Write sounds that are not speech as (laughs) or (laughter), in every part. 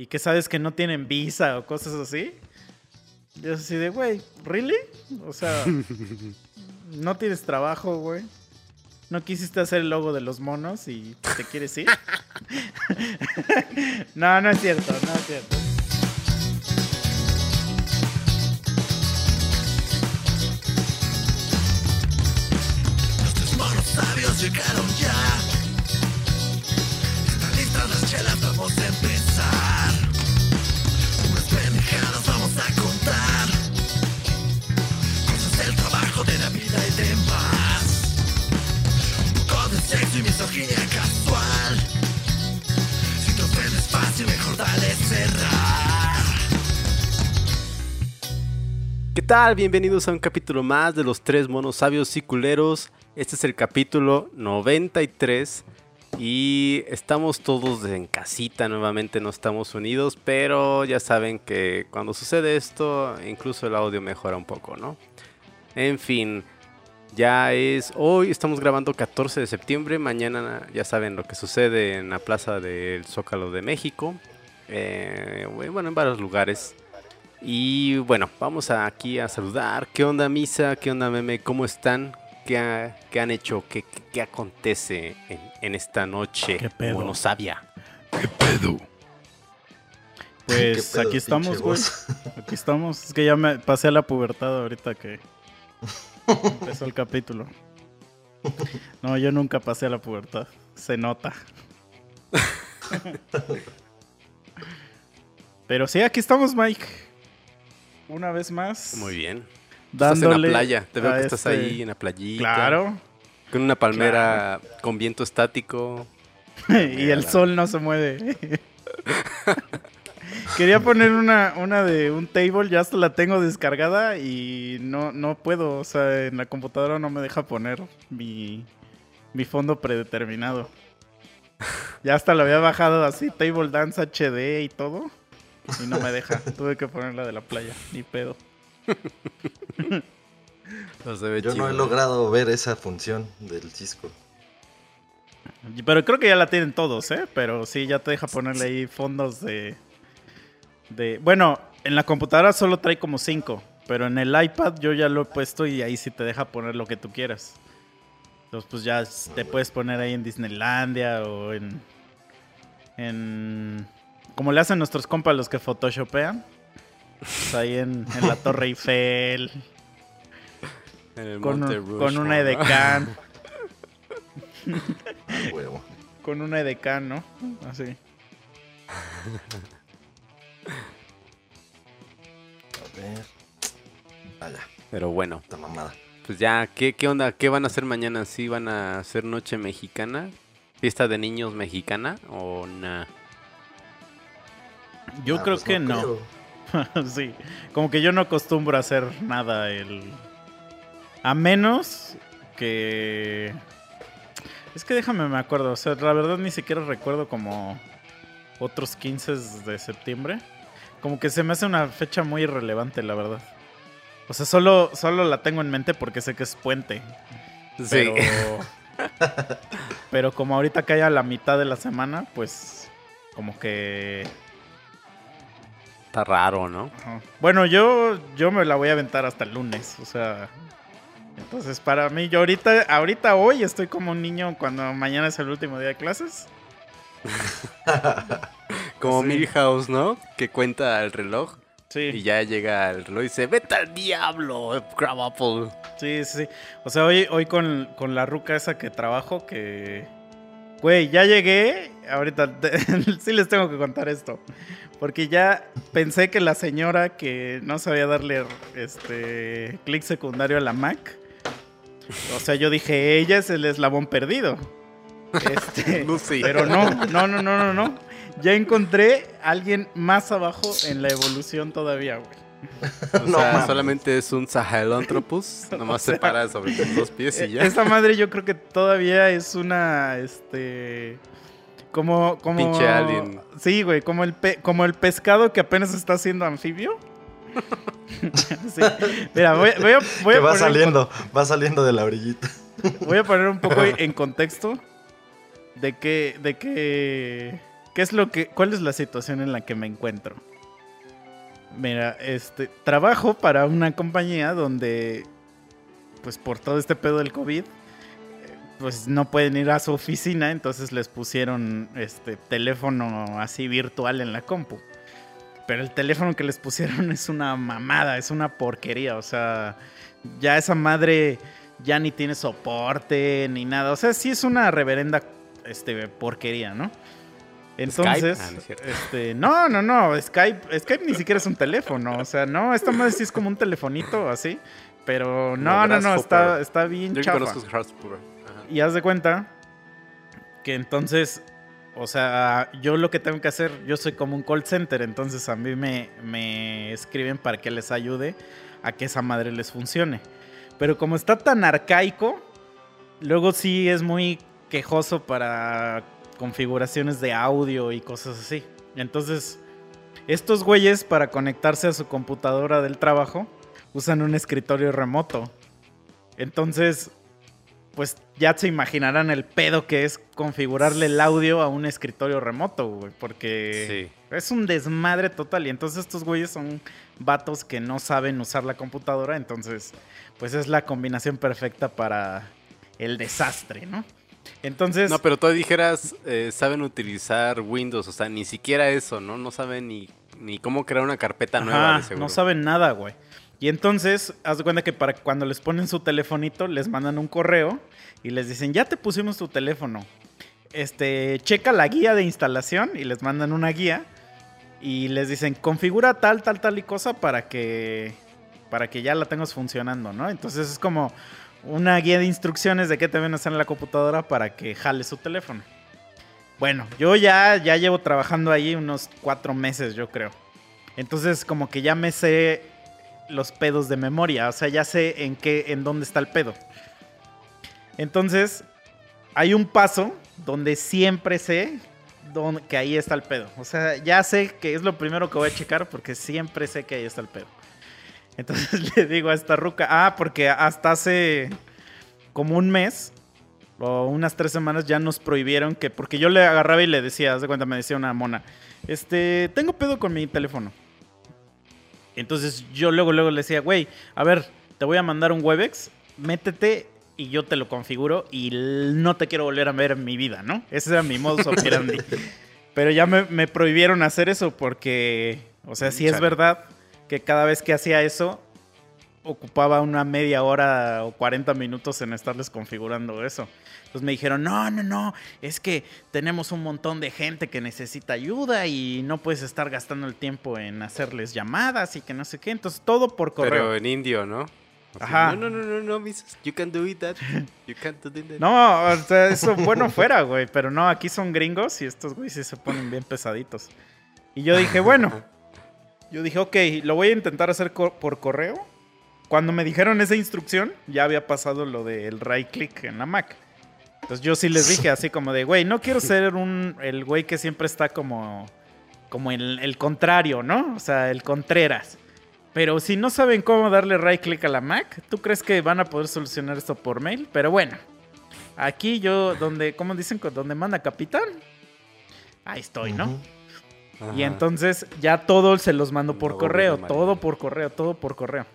y que sabes que no tienen visa o cosas así. Yo así de, güey, ¿really? O sea, (laughs) no tienes trabajo, güey. No quisiste hacer el logo de los monos y te quieres ir. (laughs) no, no es cierto, no es cierto. Los tres monos sabios llegaron ya. Están listas las chelas, vamos a poco de sexo y misoginia casual. Si te ofendes fácil, mejor dale cerrar. ¿Qué tal? Bienvenidos a un capítulo más de los tres monos sabios y culeros. Este es el capítulo 93 y estamos todos en casita nuevamente, no estamos unidos, pero ya saben que cuando sucede esto, incluso el audio mejora un poco, ¿no? En fin, ya es hoy, estamos grabando 14 de septiembre, mañana ya saben lo que sucede en la Plaza del Zócalo de México, eh, bueno, en varios lugares. Y bueno, vamos a- aquí a saludar. ¿Qué onda, Misa? ¿Qué onda, Meme? ¿Cómo están? ¿Qué, ha- qué han hecho? ¿Qué, qué- qué acontece en, en esta noche ¿Qué pedo? monosabia? Pues ¿Qué pedo, aquí estamos, güey. Aquí estamos. Es que ya me pasé a la pubertad ahorita que (laughs) empezó el capítulo. No, yo nunca pasé a la pubertad. Se nota. Pero sí, aquí estamos, Mike. Una vez más. Muy bien. Tú Estás en Dándole la playa. Te veo que estás este- ahí en la playita. Claro. Con una palmera con viento estático. (laughs) y el sol no se mueve. (laughs) Quería poner una, una de un table, ya hasta la tengo descargada y no, no puedo. O sea, en la computadora no me deja poner mi, mi fondo predeterminado. Ya hasta lo había bajado así, Table Dance HD y todo. Y no me deja. Tuve que poner la de la playa. Ni pedo. (laughs) No se ve Yo no he logrado ver esa función del Cisco. Pero creo que ya la tienen todos, ¿eh? Pero sí, ya te deja ponerle ahí fondos de... de... Bueno, en la computadora solo trae como cinco. Pero en el iPad yo ya lo he puesto y ahí sí te deja poner lo que tú quieras. Entonces pues ya te puedes poner ahí en Disneylandia o en... En... Como le hacen nuestros compas los que photoshopean. Pues ahí en, en la Torre Eiffel. En el Con, Monte un- con una edecán. Huevo. (laughs) Con una edecán, ¿no? Así. (laughs) ver. Vaya, Pero bueno, esta mamada. pues ya, ¿qué, ¿qué onda? ¿Qué van a hacer mañana? ¿Sí van a hacer noche mexicana? ¿Fiesta de niños mexicana o nada? Yo Ah, creo pues que no. creo. (laughs) sí, como que yo no acostumbro a hacer nada el... A menos que... Es que déjame me acuerdo, o sea, la verdad ni siquiera recuerdo como otros 15 de septiembre. Como que se me hace una fecha muy irrelevante, la verdad. O sea, solo, solo la tengo en mente porque sé que es puente. Pero, (laughs) pero como ahorita cae a la mitad de la semana, pues como que Está raro, ¿no? Ajá. Bueno, yo, yo me la voy a aventar hasta el lunes, o sea. Entonces, para mí, yo ahorita, ahorita hoy estoy como un niño cuando mañana es el último día de clases. (laughs) Como Sí. Milhouse, ¿no? Que cuenta el reloj Sí, y ya llega el reloj y dice, vete al diablo, Crab Apple. sí, sí. O sea, hoy, hoy con, con la ruca esa que trabajo, que. Güey, ya llegué. Ahorita (laughs) sí les tengo que contar esto. Porque ya pensé que la señora que no sabía darle este clic secundario a la Mac. O sea, yo dije, ella es el eslabón perdido. (laughs) Este, Lucy. Pero no, no, no, no, no, no. Ya encontré a alguien más abajo en la evolución todavía, güey. O No sea, solamente es un Sahelanthropus, (laughs) nomás se para sobre sus dos pies y ya. Esa madre yo creo que todavía es una, este... Como, como... Pinche alien. Sí, güey, como el, pe- como el pescado que apenas está haciendo anfibio. (laughs) Sí. Mira, voy, voy a, voy que a va poner, saliendo, va saliendo de la orillita. voy a poner un poco (laughs) en contexto de que, de que ¿qué es lo que, cuál es la situación en la que me encuentro? Mira, este, trabajo para una compañía donde, pues por todo este pedo del COVID, pues no pueden ir a su oficina, entonces les pusieron este teléfono así virtual en la compu. Pero el teléfono que les pusieron (laughs) es una mamada, es una porquería, o sea, ya esa madre ya ni tiene soporte ni nada, o sea, sí es una reverenda este porquería, ¿no? Entonces, Ah, no este, no, no, no, Skype, Skype ni siquiera es un teléfono, o sea, no, esta madre sí es como un telefonito así, pero no, no, no, está, está bien Yo chafa. Y haz de cuenta que entonces, o sea, yo lo que tengo que hacer, yo soy como un call center, entonces a mí me, me escriben para que les ayude a que esa madre les funcione. Pero como está tan arcaico, luego sí es muy quejoso para configuraciones de audio y cosas así. Entonces, estos güeyes para conectarse a su computadora del trabajo usan un escritorio remoto. Entonces, pues ya se imaginarán el pedo que es configurarle el audio a un escritorio remoto, güey, porque Sí. es un desmadre total. Y entonces estos güeyes son vatos que no saben usar la computadora, entonces, pues es la combinación perfecta para el desastre, ¿no? Entonces, No, pero tú dijeras, eh, saben utilizar Windows, o sea, ni siquiera eso, ¿no? No saben ni, ni cómo crear una carpeta nueva, de seguro. no saben nada, güey. Y entonces, haz de cuenta que para cuando les ponen su telefonito, les mandan un correo y les dicen, ya te pusimos tu teléfono. Este, checa la guía de instalación y les mandan una guía y les dicen, configura tal, tal, tal y cosa para que, para que ya la tengas funcionando, ¿no? Entonces es como una guía de instrucciones de qué te a hacer en la computadora para que jale su teléfono. Bueno, yo ya, ya llevo trabajando ahí unos cuatro meses, yo creo. Entonces, como que ya me sé los pedos de memoria. O sea, ya sé en qué, en dónde está el pedo. Entonces, hay un paso donde siempre sé dónde- que ahí está el pedo. O sea, ya sé que es lo primero que voy a checar porque siempre sé que ahí está el pedo. Entonces (laughs) le digo a esta ruca, ah, porque hasta hace como un mes o unas tres semanas ya nos prohibieron que, porque yo le agarraba y le decía, haz de cuenta, me decía una mona, este, tengo pedo con mi teléfono. Entonces yo luego, luego le decía, güey, a ver, te voy a mandar un Webex, métete y yo te lo configuro y no te quiero volver a ver en mi vida, ¿no? Ese era mi modus (laughs) operandi. Pero ya me, me prohibieron hacer eso porque, o sea, sí es verdad que cada vez que hacía eso, ocupaba una media hora o 40 minutos en estarles configurando eso. Entonces me dijeron, no, no, no, es que tenemos un montón de gente que necesita ayuda y no puedes estar gastando el tiempo en hacerles llamadas y que no sé qué. Entonces todo por correo. Pero en indio, ¿no? Ajá. No, no, no, no, no, miss, you can do it that. You can't do that. No, o sea, eso bueno fuera, güey. Pero no, aquí son gringos y estos güeyes sí se ponen bien pesaditos. Y yo dije, bueno. (laughs) Yo dije, ok, lo voy a intentar hacer por correo. Cuando me dijeron esa instrucción, ya había pasado lo del right click en la Mac. Entonces yo sí les dije así como de, güey, no quiero ser un, el güey que siempre está como, como el, el contrario, ¿no? O sea, el contreras. Pero si no saben cómo darle right click a la Mac, ¿tú crees que van a poder solucionar esto por mail? Pero bueno, aquí yo, donde, ¿cómo dicen? Donde manda capitán. Ahí estoy, ¿no? Ajá. entonces ya todo se los mando por correo, todo por correo, todo por correo.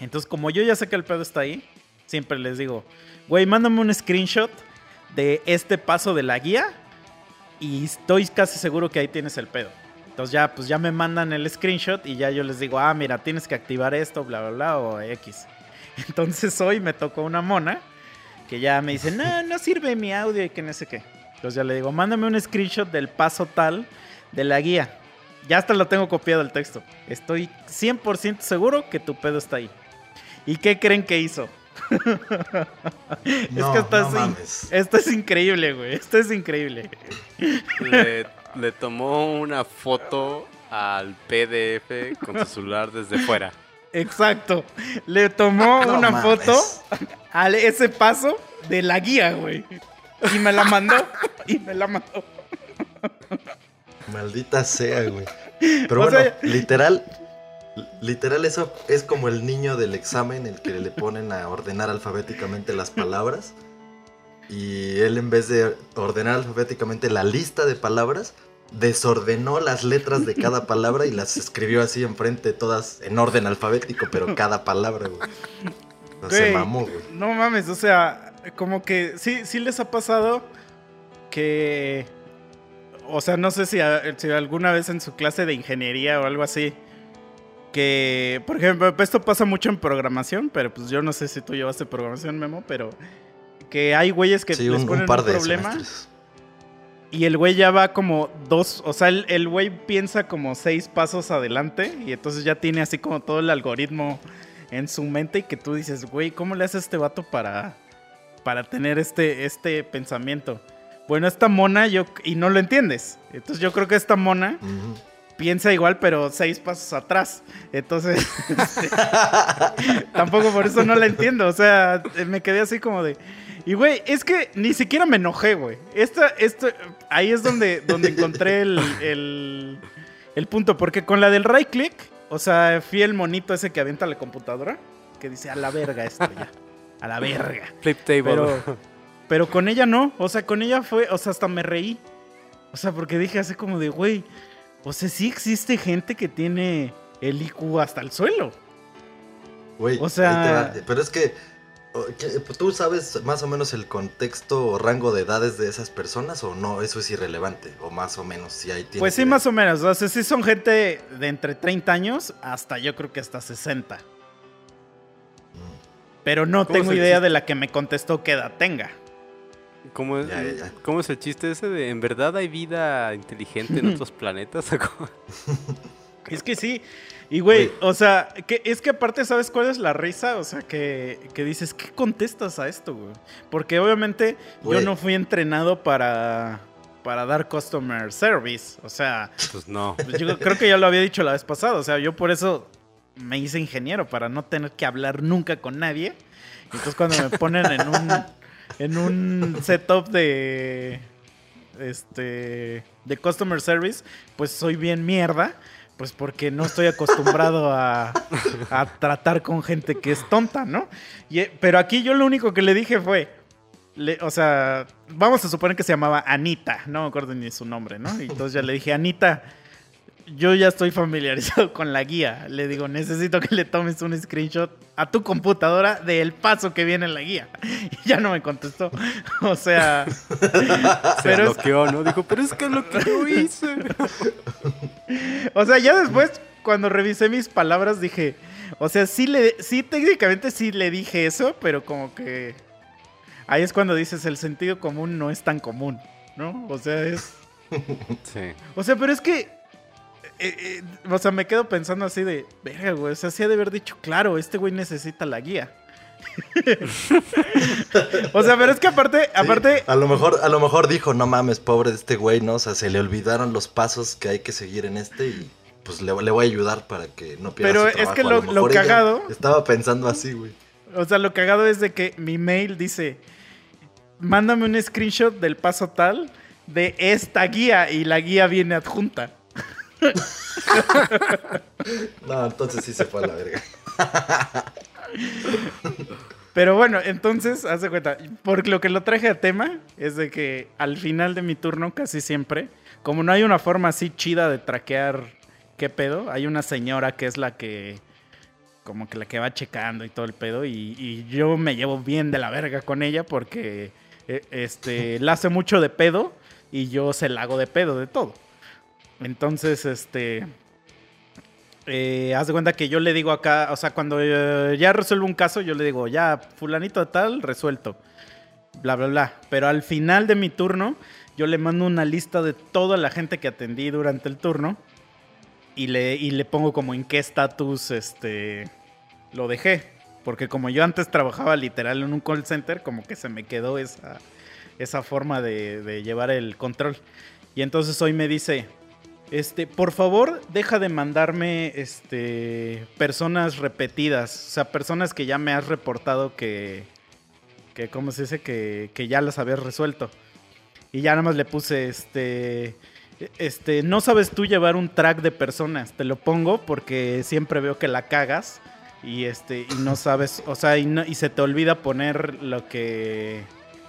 Entonces, como yo ya sé que el pedo está ahí, siempre les digo, güey, mándame un screenshot de este paso de la guía y estoy casi seguro que ahí tienes el pedo. Entonces ya, pues ya me mandan el screenshot y ya yo les digo, ah, mira, tienes que activar esto, bla, bla, bla, o X. (laughs) Entonces hoy me tocó una mona que ya me dice, no, no sirve mi audio y que no sé qué. Entonces ya le digo, mándame un screenshot del paso tal de la guía. Ya hasta lo tengo copiado el texto. Estoy 100% seguro que tu pedo está ahí. ¿Y qué creen que hizo? (laughs) No, que esto no es, mames. esto es increíble, güey. Esto es increíble. Le, le tomó una foto al PDF con su celular desde fuera. Exacto. Le tomó No una mames. foto a ese paso de la guía, güey. Y me la mandó. Y me la mandó. Maldita sea, güey. Pero (laughs) O bueno, sea- literal, literal eso es como el niño del examen, el que le ponen a ordenar alfabéticamente las palabras. y él en vez de ordenar alfabéticamente la lista de palabras, desordenó las letras de cada palabra y las escribió así enfrente todas en orden alfabético, pero cada palabra, güey. O sea, se mamó, güey. No mames, o sea, como que sí, sí les ha pasado que. O sea, no sé si, a- si alguna vez en su clase de ingeniería o algo así. Que, por ejemplo, esto pasa mucho en programación, pero pues yo no sé si tú llevaste programación, Memo, pero que hay güeyes que Sí, les un, ponen un par un de problema semestres. y el güey ya va como dos, o sea, el, el güey piensa como seis pasos adelante y entonces ya tiene así como todo el algoritmo en su mente y que tú dices, güey, ¿cómo le hace este vato para, para tener este, este pensamiento? Bueno, esta mona yo, y no lo entiendes. Entonces yo creo que esta mona piensa igual, pero seis pasos atrás. Entonces, este, (laughs) tampoco por eso no la entiendo. O sea, me quedé así como de. Y güey, es que ni siquiera me enojé, güey. Esta, esto, ahí es donde, donde encontré el, el, el punto. Porque con la del right click, o sea, fui el monito ese que avienta la computadora, que dice a la verga esto ya. A la verga. Flip table. Pero, (laughs) pero con ella no. O sea, con ella fue. O sea, hasta me reí. O sea, porque dije así como de, güey. O sea, sí existe gente que tiene el IQ hasta el suelo. Güey, O sea- ahí. Pero es que, ¿tú sabes más o menos el contexto o rango de edades de esas personas o no? Eso es irrelevante, o más o menos, si hay Pues sí, más o menos. O sea, sí son gente de entre 30 años hasta yo creo que hasta 60. Pero no ¿Cómo tengo idea de la que me contestó qué edad tenga. ¿Cómo es, Ya, ya, ya. ¿Cómo es el chiste ese de en verdad hay vida inteligente en (laughs) otros planetas? (laughs) Es que sí. Y güey, o sea, que, es que aparte, ¿sabes cuál es la risa? O sea, que, que dices, ¿qué contestas a esto, güey? Porque obviamente yo no fui entrenado para, para dar customer service. O sea, Pues no. pues yo creo que ya lo había dicho la vez pasada. O sea, yo por eso me hice ingeniero, para no tener que hablar nunca con nadie. Entonces cuando me ponen en un, en un setup de, este, de customer service, pues soy bien mierda. Pues porque no estoy acostumbrado a, a tratar con gente que es tonta, ¿no? Y, eh, pero aquí yo lo único que le dije fue, o sea, vamos a suponer que se llamaba Anita, no me acuerdo ni su nombre, ¿no? Y entonces ya le dije, Anita, yo ya estoy familiarizado (laughs) con la guía. Le digo, necesito que le tomes un screenshot a tu computadora del paso que viene en la guía. (laughs) Y ya no me contestó. (laughs) O sea, Se pero es- bloqueó, ¿no? Dijo, pero es que es lo que yo hice. o sea, ya después, cuando revisé mis palabras, dije, o sea, sí le, sí, técnicamente sí le dije eso, pero como que ahí es cuando dices, el sentido común no es tan común, ¿no? O sea, es... Sí. O sea, pero es que. Eh, eh, o sea, me quedo pensando así de. Verga, güey. O sea, sí ha de haber dicho, claro, este güey necesita la guía. (laughs) o sea, pero es que aparte, Sí, aparte. a lo mejor, a lo mejor dijo, no mames, pobre de este güey, ¿no? O sea, se le olvidaron los pasos que hay que seguir en este y pues le, le voy a ayudar para que no pierda Pero su es que lo- lo cagado- Estaba pensando así, güey. O sea, lo cagado es de que mi mail dice. Mándame un screenshot del paso tal de esta guía y la guía viene adjunta. (laughs) No, entonces sí se fue a la verga. Pero bueno, entonces, haz de cuenta, porque lo que lo traje a tema es de que al final de mi turno, casi siempre, como no hay una forma así chida de traquear qué pedo, hay una señora que es la que, como que la que va checando y todo el pedo, y, y yo me llevo bien de la verga con ella porque, eh, este, la hace mucho de pedo y yo se la hago de pedo de todo. Entonces, este, eh, haz de cuenta que yo le digo acá, o sea, cuando eh, ya resuelvo un caso, yo le digo, ya, fulanito tal, resuelto. Bla, bla, bla. Pero al final de mi turno, yo le mando una lista de toda la gente que atendí durante el turno y le, y le pongo como en qué estatus este, lo dejé. Porque como yo antes trabajaba literal en un call center, como que se me quedó esa, esa forma de llevar el control. Y entonces hoy me dice, este, por favor, deja de mandarme este, personas repetidas. O sea, personas que ya me has reportado que, que ¿cómo se dice? Que, que ya las habías resuelto. Y ya nada más le puse, este, este, no sabes tú llevar un track de personas. Te lo pongo porque siempre veo que la cagas y este, y no sabes, o sea, y, no- y se te olvida poner lo que,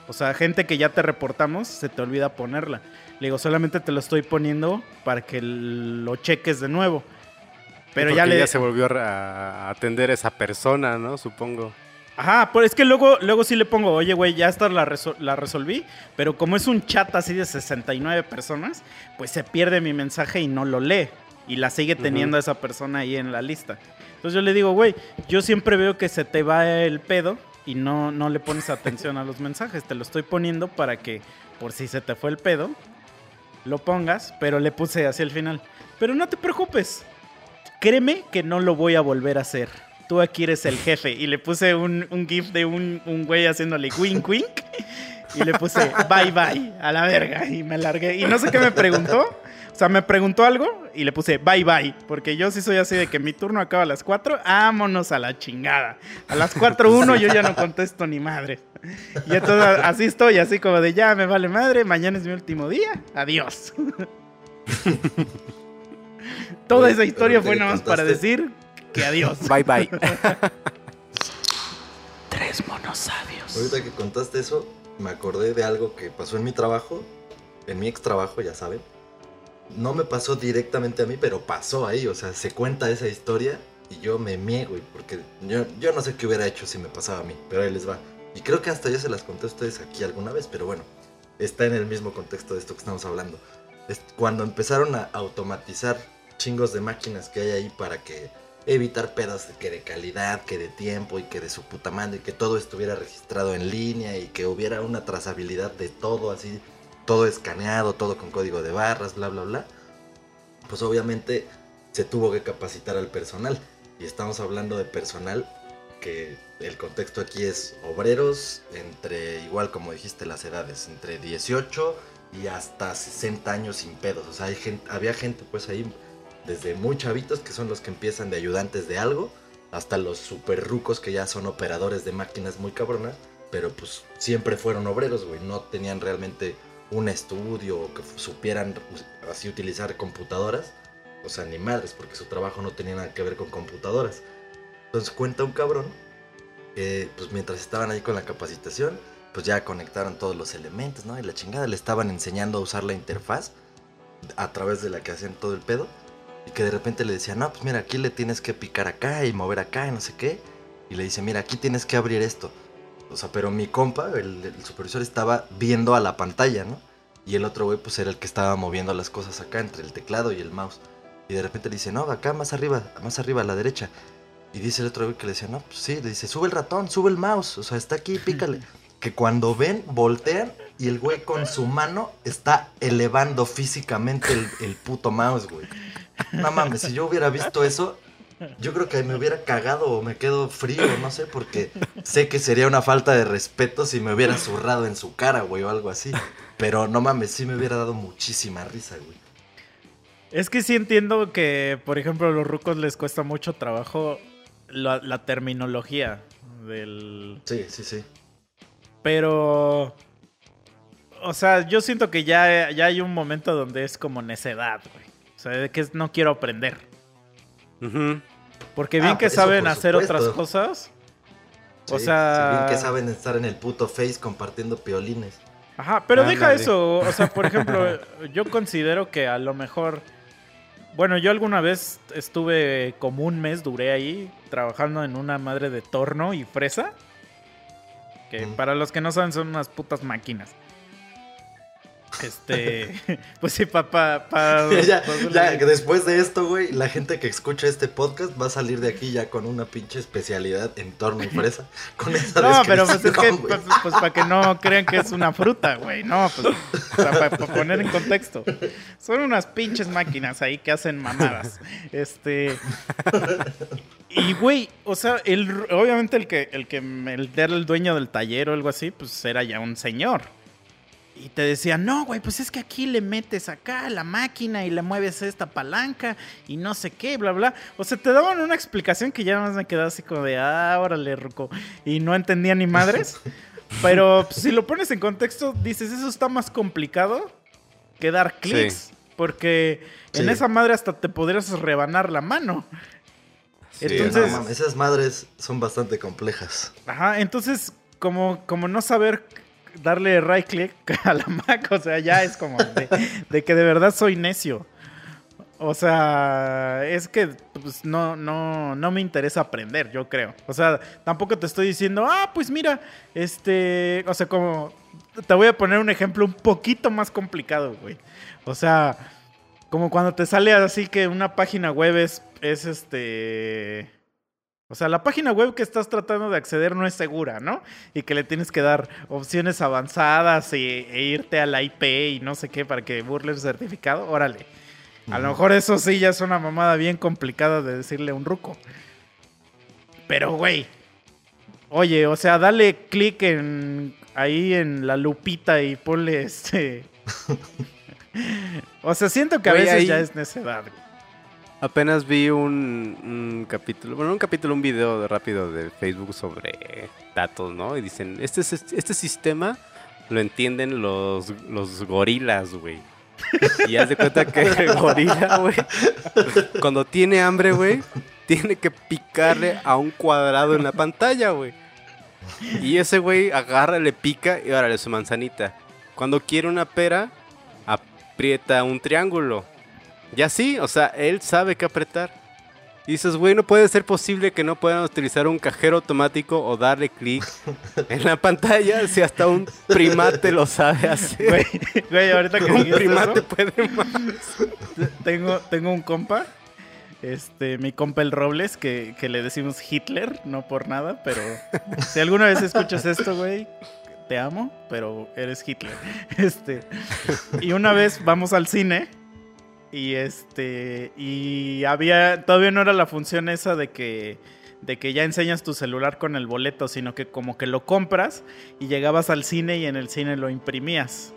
O sea, gente que ya te reportamos, se te olvida ponerla. Le digo, solamente te lo estoy poniendo para que lo cheques de nuevo. Pero ya le... se volvió a a atender esa persona, ¿no? Supongo. Ajá, pues es que luego, luego sí le pongo, oye, güey, ya esta la, resol- la resolví, pero como es un chat así de 69 personas, pues se pierde mi mensaje y no lo lee. Y la sigue teniendo esa persona ahí en la lista. Entonces yo le digo, güey, yo siempre veo que se te va el pedo y no, no le pones atención a los mensajes. Te lo estoy poniendo para que, por si se te fue el pedo, lo pongas, pero le puse así al final. Pero no te preocupes, créeme que no lo voy a volver a hacer. Tú aquí eres el jefe. Y le puse un, un gif de un, un güey haciéndole wink wink. Y le puse bye bye a la verga. Y me largué. Y no sé qué me preguntó. O sea, me preguntó algo y le puse bye bye. Porque yo sí soy así de que mi turno acaba a las 4. Vámonos a la chingada. A las 4.1 yo ya no contesto ni madre. Y entonces así estoy, así como de ya me vale madre. Mañana es mi último día. Adiós. (laughs) Toda esa historia fue nada más para decir que adiós. Bye bye. (laughs) Tres monos sabios. Ahorita que contaste eso, me acordé de algo que pasó en mi trabajo, en mi ex trabajo, ya saben. No me pasó directamente a mí, pero pasó ahí, o sea, se cuenta esa historia y yo me miego, güey, porque yo, yo no sé qué hubiera hecho si me pasaba a mí, pero ahí les va. Y creo que hasta yo se las conté a ustedes aquí alguna vez, pero bueno, está en el mismo contexto de esto que estamos hablando. Cuando empezaron a automatizar chingos de máquinas que hay ahí para que evitar pedos que de calidad, que de tiempo y que de su puta madre, y que todo estuviera registrado en línea y que hubiera una trazabilidad de todo así, todo escaneado, todo con código de barras, bla, bla, bla. Pues obviamente se tuvo que capacitar al personal. Y estamos hablando de personal que el contexto aquí es obreros entre, igual como dijiste, las edades, entre 18 y hasta 60 años sin pedos. O sea, hay gente, había gente pues ahí desde muy chavitos que son los que empiezan de ayudantes de algo, hasta los super rucos que ya son operadores de máquinas muy cabronas, pero pues siempre fueron obreros, güey, no tenían realmente un estudio o que supieran así utilizar computadoras, o sea, ni madres, porque su trabajo no tenía nada que ver con computadoras. Entonces cuenta un cabrón que pues mientras estaban ahí con la capacitación, pues ya conectaron todos los elementos, ¿no? Y la chingada le estaban enseñando a usar la interfaz a través de la que hacían todo el pedo. Y que de repente le decía, no, pues mira, aquí le tienes que picar acá y mover acá y no sé qué. Y le dice, mira, aquí tienes que abrir esto. O sea, pero mi compa, el supervisor, estaba viendo a la pantalla, ¿no? Y el otro güey, pues era el que estaba moviendo las cosas acá entre el teclado y el mouse. Y de repente le dice, no, acá más arriba, más arriba a la derecha. Y dice el otro güey que le decía, no, pues sí, le dice, sube el ratón, sube el mouse. O sea, está aquí, pícale. (laughs) que cuando ven, voltean y el güey con su mano está elevando físicamente el, el puto mouse, güey. No mames, si yo hubiera visto eso, yo creo que me hubiera cagado o me quedo frío, no sé, porque sé que sería una falta de respeto si me hubiera zurrado en su cara, güey, o algo así. Pero no mames, sí me hubiera dado muchísima risa, güey. Es que sí entiendo que, por ejemplo, a los rucos les cuesta mucho trabajo la, la terminología del... Sí, sí, sí. Pero... O sea, yo siento que ya, ya hay un momento donde es como necedad, güey. O sea, de que no quiero aprender. Porque bien Ah, que eso saben por hacer otras cosas. O sea- bien que saben estar en el puto face compartiendo piolines. Ajá, pero deja Ándale. eso. O sea, por ejemplo, (laughs) yo considero que a lo mejor. Bueno, yo alguna vez estuve como un mes, duré ahí, trabajando en una madre de torno y fresa. Que Mm. para los que no saben son unas putas máquinas. Este. (laughs) pues sí, papá. (laughs) Pa, ya, pa- ya, que después de esto, güey, la gente que escucha este podcast va a salir de aquí ya con una pinche especialidad en torno y fresa. (laughs) Con esa No, pero pues es que, pues, pues, para que no crean que es una fruta, güey. No, pues para poner en contexto. Son unas pinches máquinas ahí que hacen mamadas. Este. Y, güey, o sea, el, obviamente el que, el que el, era el dueño del taller o algo así, pues era ya un señor. Y te decía, no, güey, pues es que aquí le metes acá la máquina y le mueves esta palanca y no sé qué, bla, bla. O sea, te daban una explicación que ya más me quedaba así como de, ah, órale, ruco. Y no entendía ni madres. (laughs) Pero pues, si lo pones en contexto, dices, eso está más complicado que dar clics. Porque en esa madre hasta te podrías rebanar la mano. Sí, Entonces- No esas madres son bastante complejas. Ajá, entonces, como, como no saber darle right click (laughs) a la Mac. O sea, ya es como de, que de verdad soy necio. O sea, es que pues, no, no, no me interesa aprender, yo creo. O sea, tampoco te estoy diciendo, ah, pues mira, este, o sea, como, te voy a poner un ejemplo un poquito más complicado, güey. O sea, como cuando te sale así que una página web es, es este... O sea, la página web que estás tratando de acceder no es segura, ¿no? Y que le tienes que dar opciones avanzadas e irte a la IP y no sé qué para que burle el certificado. Órale. A lo mejor eso sí ya es una mamada bien complicada de decirle a un ruco. Pero, güey. Oye, o sea, dale clic en ahí en la lupita y ponle este. (laughs) o sea, siento que a Güey, veces ahí- ya es necedad. güey. Apenas vi un, capítulo, bueno, un capítulo, un video de rápido de Facebook sobre datos, ¿no? Y dicen, este, es- este sistema lo entienden los, los gorilas, güey. Y haz de cuenta que el gorila, güey, cuando tiene hambre, güey, tiene que picarle a un cuadrado en la pantalla, güey. Y ese güey agarra, le pica y órale su manzanita. Cuando quiere una pera, aprieta un triángulo. Y así, o sea, él sabe qué apretar. Y dices, güey, no puede ser posible que no puedan utilizar un cajero automático o darle clic (laughs) en la pantalla si hasta un primate lo sabe hacer. Güey, güey, ahorita que un primate eso, puede más. tengo, tengo un compa, este, mi compa el Robles, que, que le decimos Hitler, no por nada, pero (laughs) si alguna vez escuchas esto, güey, te amo, pero eres Hitler. (laughs) Este, y una vez vamos al cine y este, y había, todavía no era la función esa de que de que ya enseñas tu celular con el boleto, sino que como que lo compras y llegabas al cine y en el cine lo imprimías.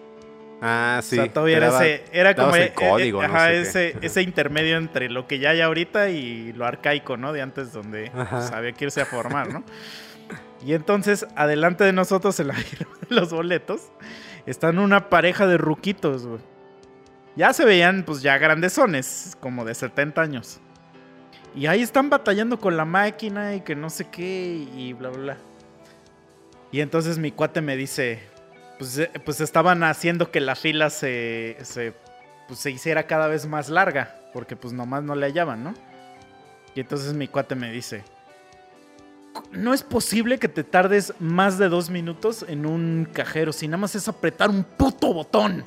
Ah, sí. O sea, todavía era ese, era como el código, eh, no ajá, sé qué. ese, ese intermedio entre lo que ya hay ahorita y lo arcaico, ¿no? De antes donde pues, había que irse a formar, ¿no? Y entonces, adelante de nosotros en la fila (laughs) de los boletos, están una pareja de ruquitos, güey. Ya se veían, pues, ya grandezones, como de 70 años. Y ahí están batallando con la máquina y que no sé qué y bla, bla, bla. Y entonces mi cuate me dice, pues, eh, pues estaban haciendo que la fila se, se, pues, se hiciera cada vez más larga, porque pues nomás no le hallaban, ¿no? Y entonces mi cuate me dice, no es posible que te tardes más de dos minutos en un cajero, si nada más es apretar un puto botón.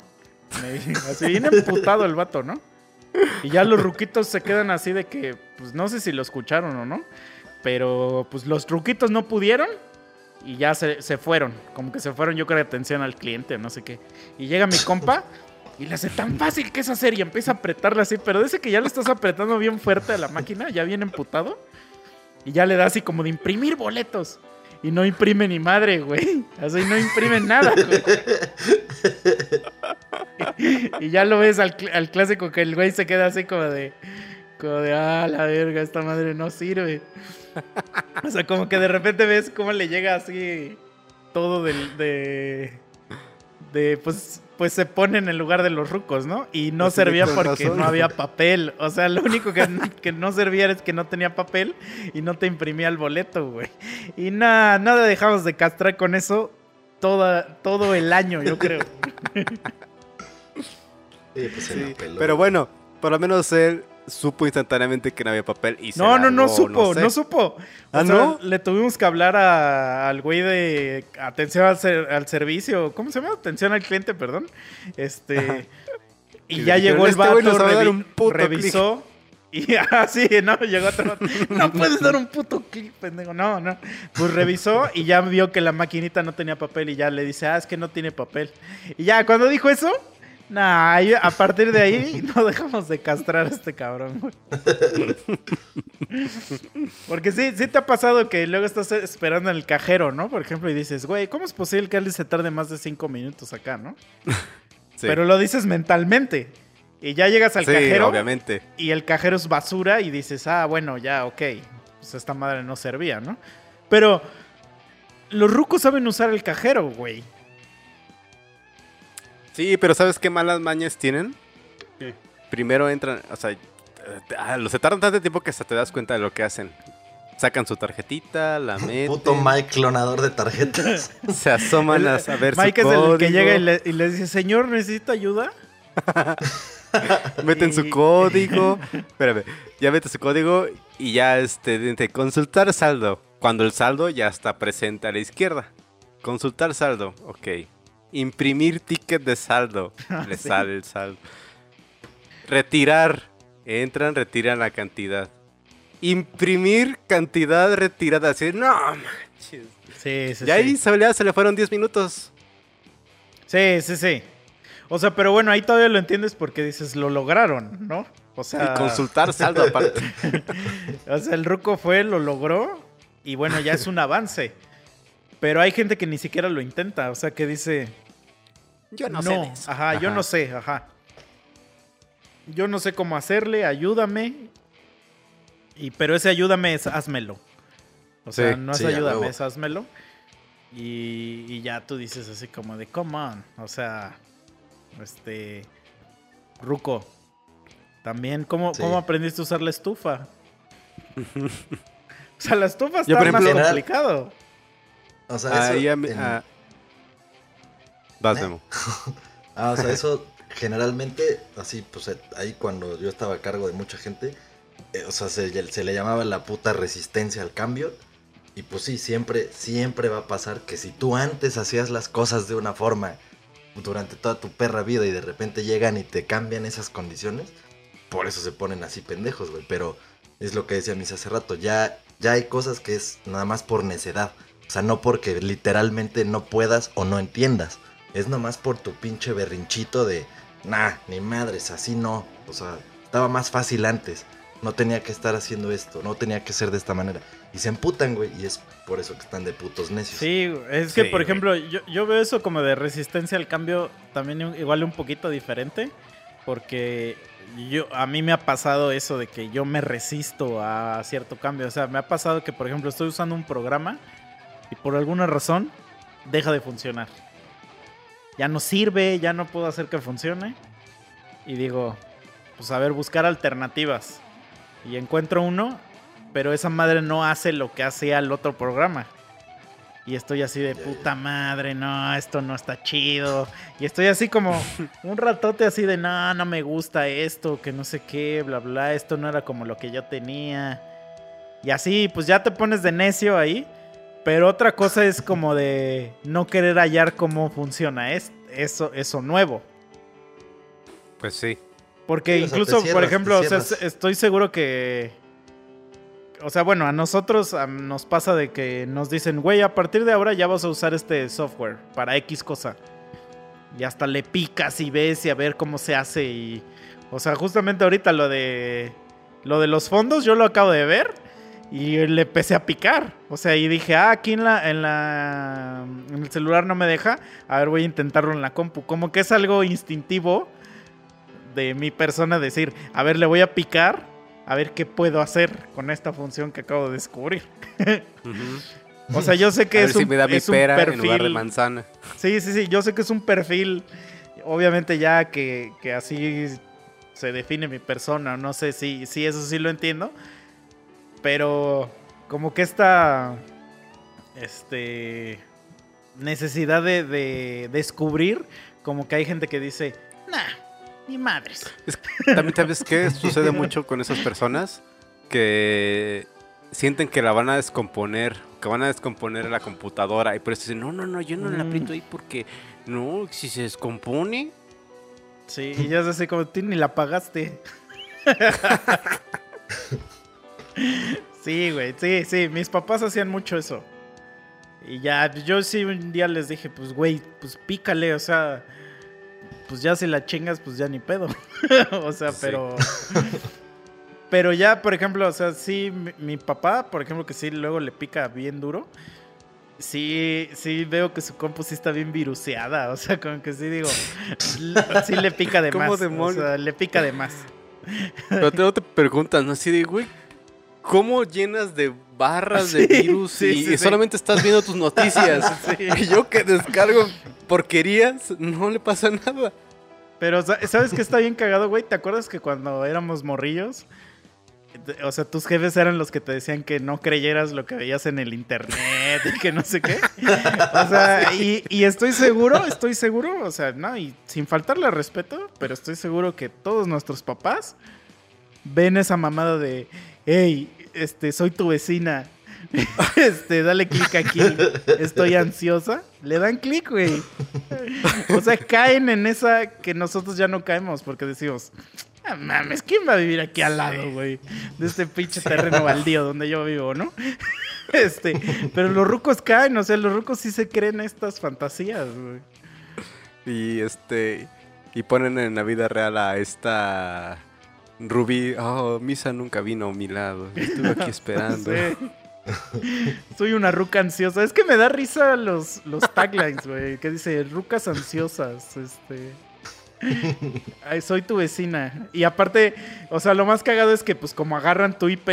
Así viene emputado el vato, ¿no? Y ya los ruquitos se quedan así de que, pues no sé si lo escucharon o no, pero pues los ruquitos no pudieron y ya se, se fueron. Como que se fueron, yo creo, de atención al cliente, no sé qué. Y llega mi compa y le hace tan fácil que es hacer y empieza a apretarle así, pero dice que ya le estás apretando bien fuerte a la máquina, ya bien emputado. Y ya le da así como de imprimir boletos. Y no imprime ni madre, güey. Así no imprime nada, güey. Y ya lo ves al, al clásico que el güey se queda así como de. Como de, ah, la verga, esta madre no sirve. O sea, como que de repente ves cómo le llega así todo del, de. De, pues, pues se pone en el lugar de los rucos, ¿no? Y no servía porque razón. no había (laughs) papel. O sea, lo único que, que no servía es que no tenía papel y no te imprimía el boleto, güey. Y nada, nada dejamos de castrar con eso toda, todo el año, yo creo. (laughs) Sí, pues Sí, la peló. Pero bueno, por lo menos él supo instantáneamente que no había papel y se No, no, no largó, supo, no, sé. supo. O ¿Ah, sea, no? Le tuvimos que hablar a- al güey de atención al, ser- al servicio. ¿Cómo se llama? Atención al cliente, perdón. Este. Y Y ya llegó el "Este vato, dar revi- un puto revisó. Y (laughs) así, no, llegó otro. No puedes dar un puto clic, pendejo. No, no. Pues revisó y ya vio que la maquinita no tenía papel y ya le dice, ah, es que no tiene papel. Y ya, cuando dijo eso, nah, a partir de ahí (laughs) no dejamos de castrar a este cabrón, güey. Porque sí, sí te ha pasado que luego estás esperando en el cajero, ¿no? Por ejemplo, y dices, güey, ¿cómo es posible que alguien se tarde más de cinco minutos acá, no? (laughs) Sí. Pero lo dices mentalmente. Y ya llegas al Sí, cajero obviamente. y el cajero es basura y dices, ah, bueno, ya, ok. Pues esta madre no servía, ¿no? Pero los rucos saben usar el cajero, güey. Sí, pero ¿sabes qué malas mañas tienen? ¿Qué? Primero entran, o sea, ah, los se tardan tanto tiempo que hasta te das cuenta de lo que hacen. Sacan su tarjetita, la (laughs) meten. Puto Mike clonador de tarjetas. (laughs) Se asoman a saber Mike su es código. el que llega y le, y le dice, señor, ¿necesita ayuda? (laughs) Meten su código. Espérame. Ya mete su código y ya este, dice consultar saldo. Cuando el saldo ya está presente a la izquierda. Consultar saldo. Ok. Imprimir ticket de saldo. (laughs) Le Sí. sale el saldo. Retirar. Entran, retiran la cantidad. Imprimir cantidad retirada. Así, no manches. Sí, sí, Y ahí sí. se le- se le fueron 10 minutos. Sí, sí, sí. O sea, pero bueno, ahí todavía lo entiendes porque dices, lo lograron, ¿no? O sea, Y consultar (laughs) saldo aparte. o sea, el ruco fue, lo logró y bueno, ya es un avance. Pero hay gente que ni siquiera lo intenta, o sea, que dice, Yo no, no, sé de eso. ajá, yo no sé, ajá. Yo no sé cómo hacerle, ayúdame. Y pero ese ayúdame es házmelo. O sea, Sí, no es sí, ayúdame, es házmelo. Y, y ya tú dices así como de, come on. O sea, este. Ruco. También, ¿cómo, Sí. ¿cómo aprendiste a usar la estufa? (laughs) o sea, la estufa está Yo, por más ejemplo- complicado. O sea, eso, Ahí a mí- en- ah. Vas. Memo. (laughs) Ah, o sea, eso generalmente, así, pues eh, ahí cuando yo estaba a cargo de mucha gente, eh, o sea, se, se le llamaba la puta resistencia al cambio. Y pues sí, siempre, siempre va a pasar que si tú antes hacías las cosas de una forma durante toda tu perra vida y de repente llegan y te cambian esas condiciones, por eso se ponen así pendejos, güey. Pero es lo que decía mis hace rato, ya, ya hay cosas que es nada más por necedad. O sea, no porque literalmente no puedas o no entiendas. Es nomás por tu pinche berrinchito de, nah, ni madres, así no. O sea, estaba más fácil antes. No tenía que estar haciendo esto, no tenía que ser de esta manera. Y se emputan, güey, y es por eso que están de putos necios. Sí, es que Sí, por güey. ejemplo, yo, yo veo eso como de resistencia al cambio también un- igual un poquito diferente, porque yo a mí me ha pasado eso de que yo me resisto a cierto cambio, o sea, me ha pasado que por ejemplo estoy usando un programa y por alguna razón deja de funcionar. Ya no sirve, ya no puedo hacer que funcione y digo, pues a ver, buscar alternativas. Y encuentro uno, pero esa madre no hace lo que hacía el otro programa. Y estoy así de puta madre, no, esto no está chido. Y estoy así como (laughs) un ratote así de, no, no me gusta esto, que no sé qué, bla, bla, esto no era como lo que yo tenía. Y así, pues ya te pones de necio ahí. Pero otra cosa es como de no querer hallar cómo funciona es, eso, eso nuevo. Pues sí. Porque Sí, incluso, por ejemplo, o sea, estoy seguro que... O sea, bueno, a nosotros nos pasa de que nos dicen, güey, a partir de ahora ya vas a usar este software para X cosa. Y hasta le picas y ves y a ver cómo se hace y... O sea, justamente ahorita lo de... Lo de los fondos yo lo acabo de ver y le empecé a picar. O sea, y dije, ah, aquí en la, en la... En el celular no me deja. A ver, voy a intentarlo en la compu. Como que es algo instintivo de mi persona decir, a ver, le voy a picar, a ver qué puedo hacer con esta función que acabo de descubrir. (laughs) O sea, yo sé que a ver es si un, me da mi es un pera en lugar de manzana. Sí, sí, sí, yo sé que es un perfil, obviamente ya que, que así se define mi persona, no sé si, si eso sí lo entiendo, pero como que esta este, necesidad de, de descubrir, como que hay gente que dice, nah, ni madres. Es que también sabes qué (laughs) sucede mucho con esas personas que sienten que la van a descomponer, que van a descomponer la computadora y por eso dicen, no, no, no, yo no la Mm. aprieto ahí porque no, si se descompone. Sí, y ya es así como, tú ni la pagaste. (laughs) sí, güey, sí, sí, mis papás hacían mucho eso. Y ya, yo sí un día les dije, pues, güey, pues pícale, o sea, pues ya si la chingas, pues ya ni pedo. (laughs) o sea, Sí. pero... Pero ya, por ejemplo, o sea, sí, mi, mi papá, por ejemplo, que sí luego le pica bien duro. Sí, sí veo que su compu sí está bien viruseada. O sea, como que sí digo, (laughs) sí le pica de ¿Cómo más. O sea, le pica de más. Pero te, te preguntas, ¿no? Así de, güey, ¿cómo llenas de barras (laughs) Sí, de virus sí, y, sí, solamente estás viendo tus noticias? (laughs) Y yo que descargo porquerías, no le pasa nada. Pero, sa- ¿sabes qué está bien cagado, güey? ¿Te acuerdas que cuando éramos morrillos O sea, tus jefes eran los que te decían que no creyeras lo que veías en el internet y que no sé qué. (laughs) O sea, y, y estoy seguro, estoy seguro, o sea, no, y sin faltarle al respeto, pero estoy seguro que todos nuestros papás ven esa mamada de, hey, este, soy tu vecina. (laughs) Este, dale clic aquí. Estoy ansiosa. Le dan clic, güey. O sea, caen en esa que nosotros ya no caemos porque decimos, ah, mames, ¿quién va a vivir aquí al lado, güey? De este pinche terreno (laughs) baldío donde yo vivo, ¿no? Este, pero los rucos caen, o sea, los rucos sí se creen estas fantasías, güey. Y este. Y ponen en la vida real a esta. Ruby. Oh, Misa nunca vino a mi lado. Estuve aquí (laughs) esperando. Sí. (laughs) Soy una ruca ansiosa. Es que me da risa los, los taglines, güey. Que dice rucas ansiosas. Este. Ay, soy tu vecina. Y aparte, o sea, lo más cagado es que, pues, como agarran tu IP,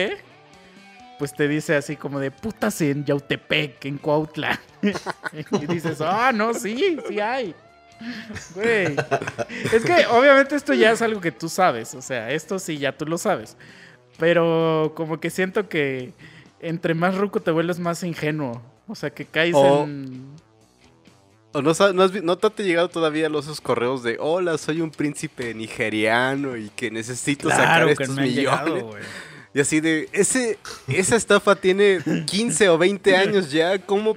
pues te dice así como de putas en Yautepec, en Cuautla. (laughs) y dices, ah, no, sí, sí hay. (laughs) Güey. Es que obviamente esto ya es algo que tú sabes. O sea, esto sí ya tú lo sabes. Pero como que siento que entre más ruco te vuelves más ingenuo. O sea, que caes O- en. ¿O no, no, has no te han llegado todavía los esos correos de hola, soy un príncipe nigeriano y que necesito sacar Claro que estos me millones? llegado, güey. y así de, ese, esa estafa tiene 15 o 20 (laughs) años ya, ¿cómo?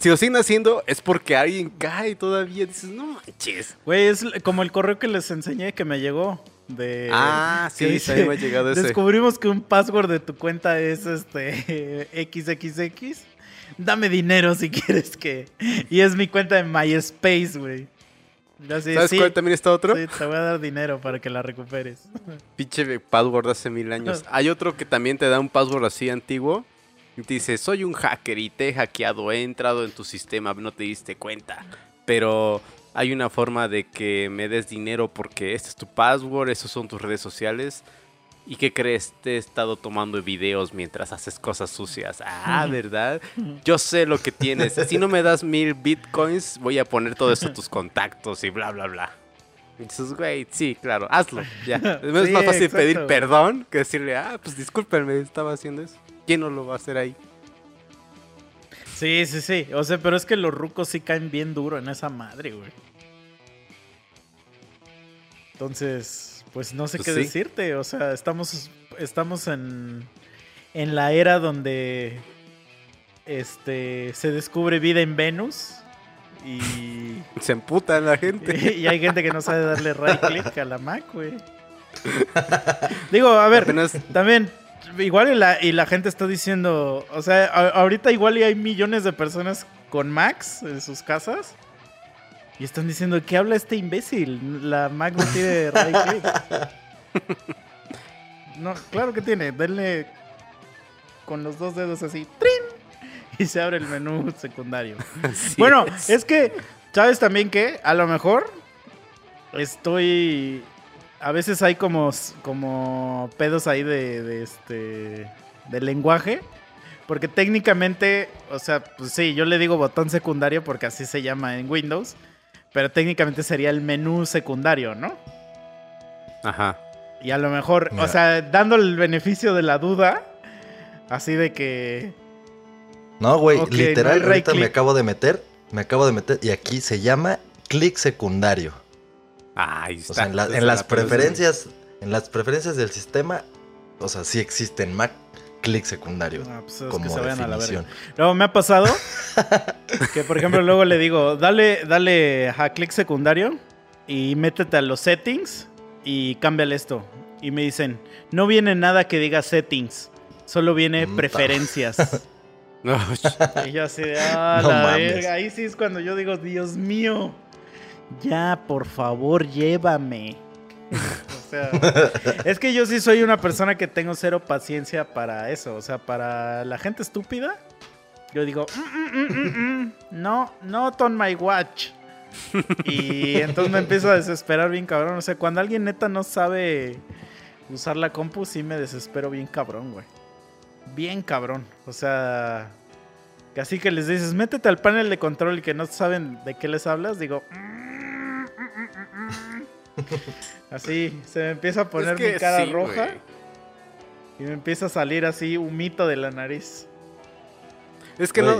Si lo siguen haciendo es porque alguien cae todavía. Dices, no manches. Güey, es como el correo que les enseñé que me llegó. De, Ah, sí, dice, también me ha llegado ese. Descubrimos que un password de tu cuenta es este (laughs) XXX. Dame dinero si (laughs) quieres que. Y es mi cuenta de MySpace, güey. Así, ¿Sabes sí, cuál también está otro? sí, te voy a dar dinero para que la recuperes. Pinche password hace mil años. (laughs) Hay otro que también te da un password así antiguo. Dice, soy un hacker y te he hackeado, he entrado en tu sistema, no te diste cuenta. Pero hay una forma de que me des dinero porque este es tu password, esos son tus redes sociales. ¿Y qué crees? Te he estado tomando videos mientras haces cosas sucias. Ah, ¿verdad? Yo sé lo que tienes. Si no me das mil bitcoins, voy a poner todo eso a tus (laughs) contactos y bla, bla, bla. Dices, güey, sí, claro, hazlo. Ya. (laughs) Es Sí, más fácil exacto, pedir perdón que decirle, ah, pues discúlpenme, estaba haciendo eso. ¿Quién no lo va a hacer ahí? Sí, sí, sí. O sea, pero es que los rucos sí caen bien duro en esa madre, güey. Entonces, pues no sé Pues qué sí. decirte. O sea, estamos, estamos en, en la era donde este se descubre vida en Venus. Y, (laughs) Se emputa la gente. (laughs) y hay gente que no sabe darle right click a la Mac, güey. (laughs) Digo, a ver, Apenas- también, igual y la, y la gente está diciendo, o sea, a- ahorita igual y hay millones de personas con Macs en sus casas y están diciendo, ¿qué habla este imbécil? La Mac no tiene (laughs) right click. No, claro que tiene, denle con los dos dedos así, ¡trin! y se abre el menú secundario. (laughs) Así Bueno, es. es que, ¿sabes también que A lo mejor estoy. A veces hay como, como pedos ahí de, de este. de lenguaje. Porque técnicamente, o sea, pues sí, yo le digo botón secundario porque así se llama en Windows. Pero técnicamente sería el menú secundario, ¿no? Ajá. Y a lo mejor, o sea, dando el beneficio de la duda, así de que. No, güey, no literal, right ahorita me acabo de meter, me acabo de meter, y aquí se llama clic secundario. Ahí está. O sea, en, la- en Esa las la preferencias, en las preferencias del sistema, o sea, sí existe en Mac clic secundario. ah, pues, es que como se vayan a la verga. Luego me ha pasado (laughs) que, por ejemplo, luego le digo, dale, dale a clic secundario y métete a los settings y cámbiale esto. Y me dicen, no viene nada que diga settings, solo viene Mm, preferencias. (laughs) No, y yo así de, ah, No la mames. verga. Ahí sí es cuando yo digo, Dios mío, ya, por favor, llévame. (laughs) O sea, es que yo sí soy una persona que tengo cero paciencia para eso. O sea, para la gente estúpida, yo digo, "Mm, mm, mm, mm, mm, no, not on my watch. Y entonces me empiezo a desesperar bien cabrón. O sea, cuando alguien neta no sabe usar la compu, sí me desespero bien cabrón, güey. Bien cabrón. O sea, así que les dices, métete al panel de control y que no saben de qué les hablas, digo. "Mm, mm, mm, mm". (laughs) Así, se me empieza a poner Es que mi cara sí, roja. Y me empieza a salir así humito de la nariz. Es que no,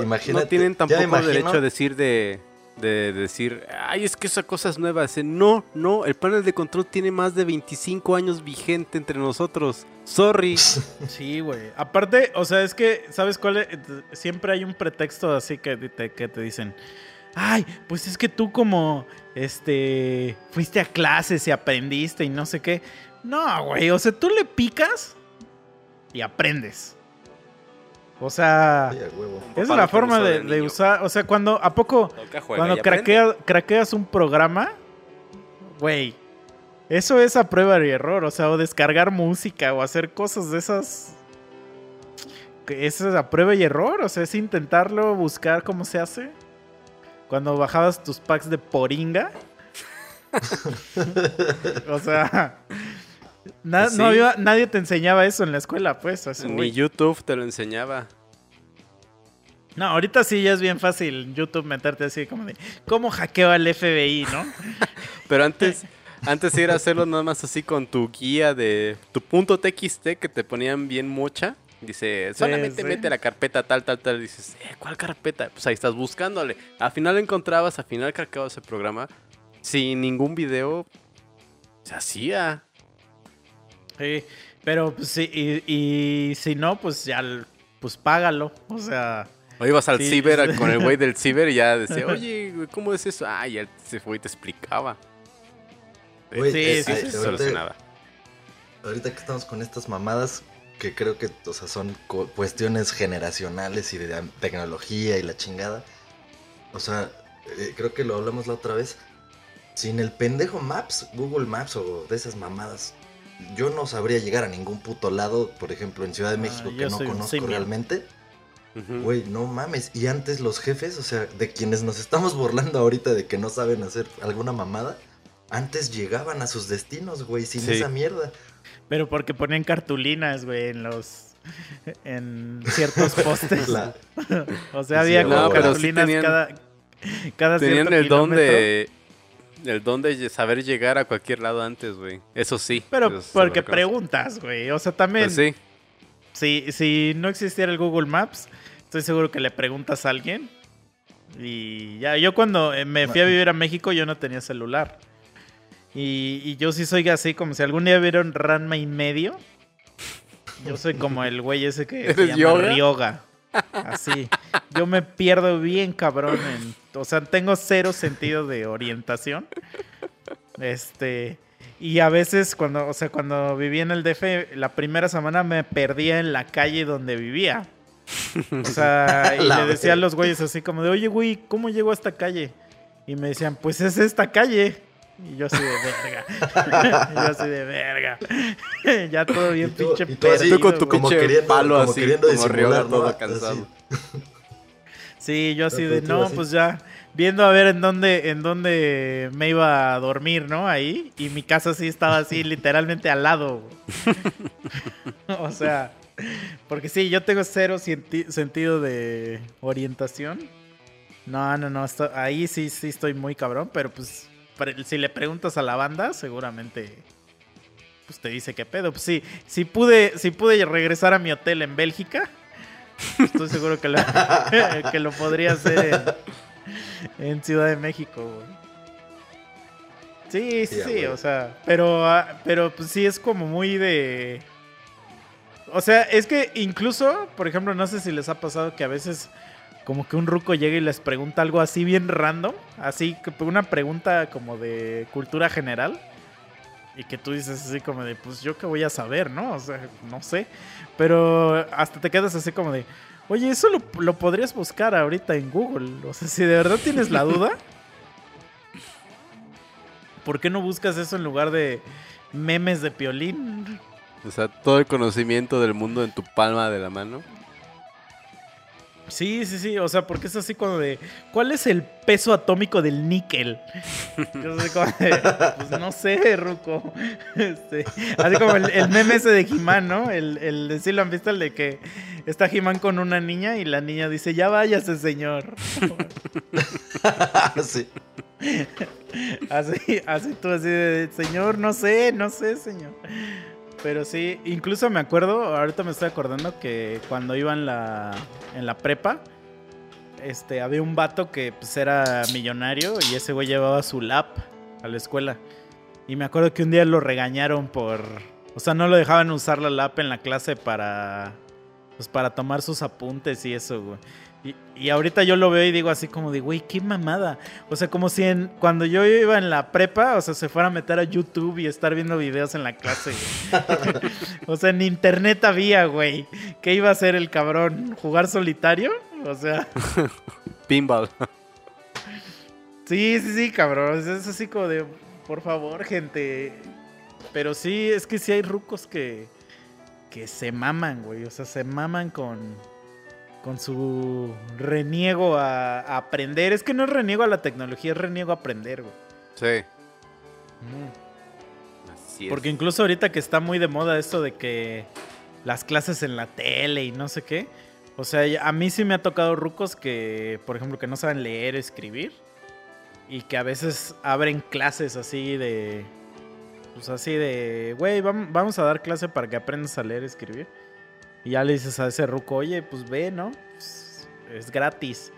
tienen tampoco imagino- derecho a decir de, de decir, ay, es que esa cosa es nueva. Dice, no, no, el panel de control tiene más de 25 años vigente entre nosotros. Sorry. (laughs) Sí, güey. Aparte, o sea, es que, ¿sabes cuál? es? Siempre hay un pretexto así que te, que te dicen, ay, pues es que tú como, este, fuiste a clases y aprendiste y no sé qué. No, güey, o sea, tú le picas y aprendes. O sea, huevo. es la forma de, usar, o sea, cuando, ¿a poco? Cuando craquea- craqueas un programa, güey, eso es a prueba y error, o sea, o descargar música o hacer cosas de esas. que Eso es a prueba y error, o sea, es intentarlo, buscar cómo se hace. Cuando bajabas tus packs de poringa. (laughs) o sea, na- Sí. no había, nadie te enseñaba eso en la escuela, pues. así, Ni güey. YouTube te lo enseñaba. No, ahorita sí ya es bien fácil en YouTube meterte así como de, ¿cómo hackeo al FBI, no? (laughs) Pero antes, antes era hacerlo nada más así con tu guía de tu punto TXT que te ponían bien mocha. Dice, solamente sí. mete la carpeta tal, tal, tal. Dices, eh, ¿cuál carpeta? Pues ahí estás buscándole. Al final lo encontrabas, al final craqueabas el programa. Sin ningún video. Se hacía. Sí, pero pues sí, y, y si no, pues ya, pues págalo, o sea... O ibas al Sí. ciber con el güey del (laughs) ciber y ya decía, oye, güey, ¿cómo es eso? Ah, y él se fue y te explicaba. Güey, Sí, sí, sí, sí. Ahorita que estamos con estas mamadas, que creo que o sea, son cu- cuestiones generacionales y de tecnología y la chingada. O sea, eh, creo que lo hablamos la otra vez. Sin el pendejo Maps, Google Maps o de esas mamadas, yo no sabría llegar a ningún puto lado, por ejemplo, en Ciudad de Ah, México, que no conozco realmente. Güey, no mames. Y antes los jefes, o sea, de quienes nos estamos burlando ahorita de que no saben hacer alguna mamada, antes llegaban a sus destinos, güey, sin Sí. esa mierda. Pero porque ponen cartulinas, güey, en los... En ciertos postes. La- O sea, Sí, había no, como sí cartulinas tenían- cada... Cada Tenían cierto el don de. El don de saber llegar a cualquier lado antes, güey. Eso sí. Pero eso porque preguntas, güey. O sea, también... Pues sí. Si, si no existiera el Google Maps, estoy seguro que le preguntas a alguien. Y ya, yo cuando eh, me fui a vivir a México, yo no tenía celular. Y, y yo sí soy así, como si algún día vieron Ranma y medio. Yo soy como el güey ese que se ¿Eres llama yoga? Ryoga. Así. Yo me pierdo bien cabrón. en- o sea, tengo cero sentido de orientación. Este. Y a veces cuando, o sea, cuando vivía en el DF, la primera semana me perdía en la calle donde vivía. O sea, y (laughs) le decía a los güeyes así como de, oye, güey, ¿cómo llego a esta calle? Y me decían, pues es esta calle. Y yo así de verga. (laughs) yo así de verga. (laughs) ya todo bien tú- pinche y tú así, Tú con tu como pinche queriendo- palo como así, queriendo como Ryoga ¿no? todo Así. cansado. Sí, yo así de, tú no, así. pues ya, viendo a ver en dónde, en dónde me iba a dormir, ¿no? Ahí, y mi casa sí estaba así, (laughs) literalmente al lado. o sea, porque sí, yo tengo cero sentido de orientación. No, no, no, esto- ahí sí, sí estoy muy cabrón, pero pues, si le preguntas a la banda, seguramente, pues te dice qué pedo. Pues sí, si pude, si pude regresar a mi hotel en Bélgica, Estoy seguro que lo, (laughs) que lo podría hacer en, en Ciudad de México, güey. Sí, sí, Sí, o sea, pero, ah, pero pues sí es como muy de... O sea, es que incluso, por ejemplo, no sé si les ha pasado que a veces como que un ruco llega y les pregunta algo así bien random, así que una pregunta como de cultura general. Y que tú dices así como de, pues yo qué voy a saber, ¿no? O sea, no sé. Pero hasta te quedas así como de, oye, eso lo, lo podrías buscar ahorita en Google. O sea, si de verdad tienes la duda, (laughs) ¿por qué no buscas eso en lugar de memes de piolín? O sea, todo el conocimiento del mundo en tu palma de la mano. Sí, sí, sí. O sea, porque es así como de, ¿cuál es el peso atómico del níquel? (laughs) Yo soy como de, pues no sé, Ruco. (laughs) Este, así como el, el meme ese de He-Man, ¿no? El, el de, sí lo han visto, el de que está He-Man con una niña y la niña dice, ya váyase, señor. (laughs) sí. Así, así tú así de, señor, no sé, no sé, señor. Pero sí, incluso me acuerdo, ahorita me estoy acordando que cuando iba en la, en la prepa, este, había un vato que pues, era millonario y ese güey llevaba su lap a la escuela. Y me acuerdo que un día lo regañaron por... O sea, no lo dejaban usar la lap en la clase para... Pues para tomar sus apuntes y eso, güey. Y, y ahorita yo lo veo y digo así como de, güey, qué mamada. O sea, como si en, cuando yo iba en la prepa, o sea, se fuera a meter a YouTube y estar viendo videos en la clase. (laughs) o sea, en internet había, güey. ¿Qué iba a hacer el cabrón? ¿Jugar solitario? O sea, (laughs) Pinball. sí, sí, sí, cabrón. Es así como de, por favor, gente. Pero sí, es que sí hay rucos que, que se maman, güey. O sea, se maman con, con su reniego a, a aprender. Es que no es reniego a la tecnología, es reniego a aprender, güey. Sí. Mm. Así es. Porque incluso ahorita que está muy de moda esto de que las clases en la tele y no sé qué. O sea, a mí sí me ha tocado rucos que, por ejemplo, que no saben leer, escribir. Y que a veces abren clases así de... Pues así de... Güey, vam- vamos a dar clase para que aprendas a leer, escribir. Y ya le dices a ese ruco, oye, pues ve, ¿no? Pues, es gratis.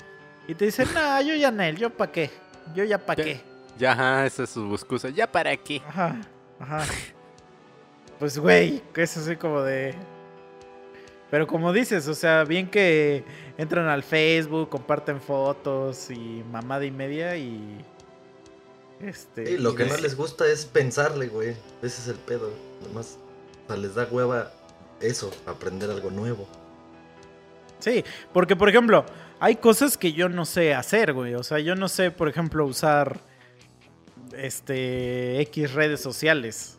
Y te dicen, no, yo ya Nel, yo pa' qué. Yo ya pa' Ya- qué. Ya, ajá, esa es su excusa. ¿Ya para qué? Ajá, ajá. Pues, güey, que es así como de. Pero como dices, o sea, bien que entran al Facebook, comparten fotos y mamada y media y. Este. Sí, lo y que no des- les gusta es pensarle, güey. Ese es el pedo. Además, o sea, les da hueva eso, aprender algo nuevo. Sí, porque por ejemplo, hay cosas que yo no sé hacer, güey. O sea, yo no sé, por ejemplo, usar este X redes sociales.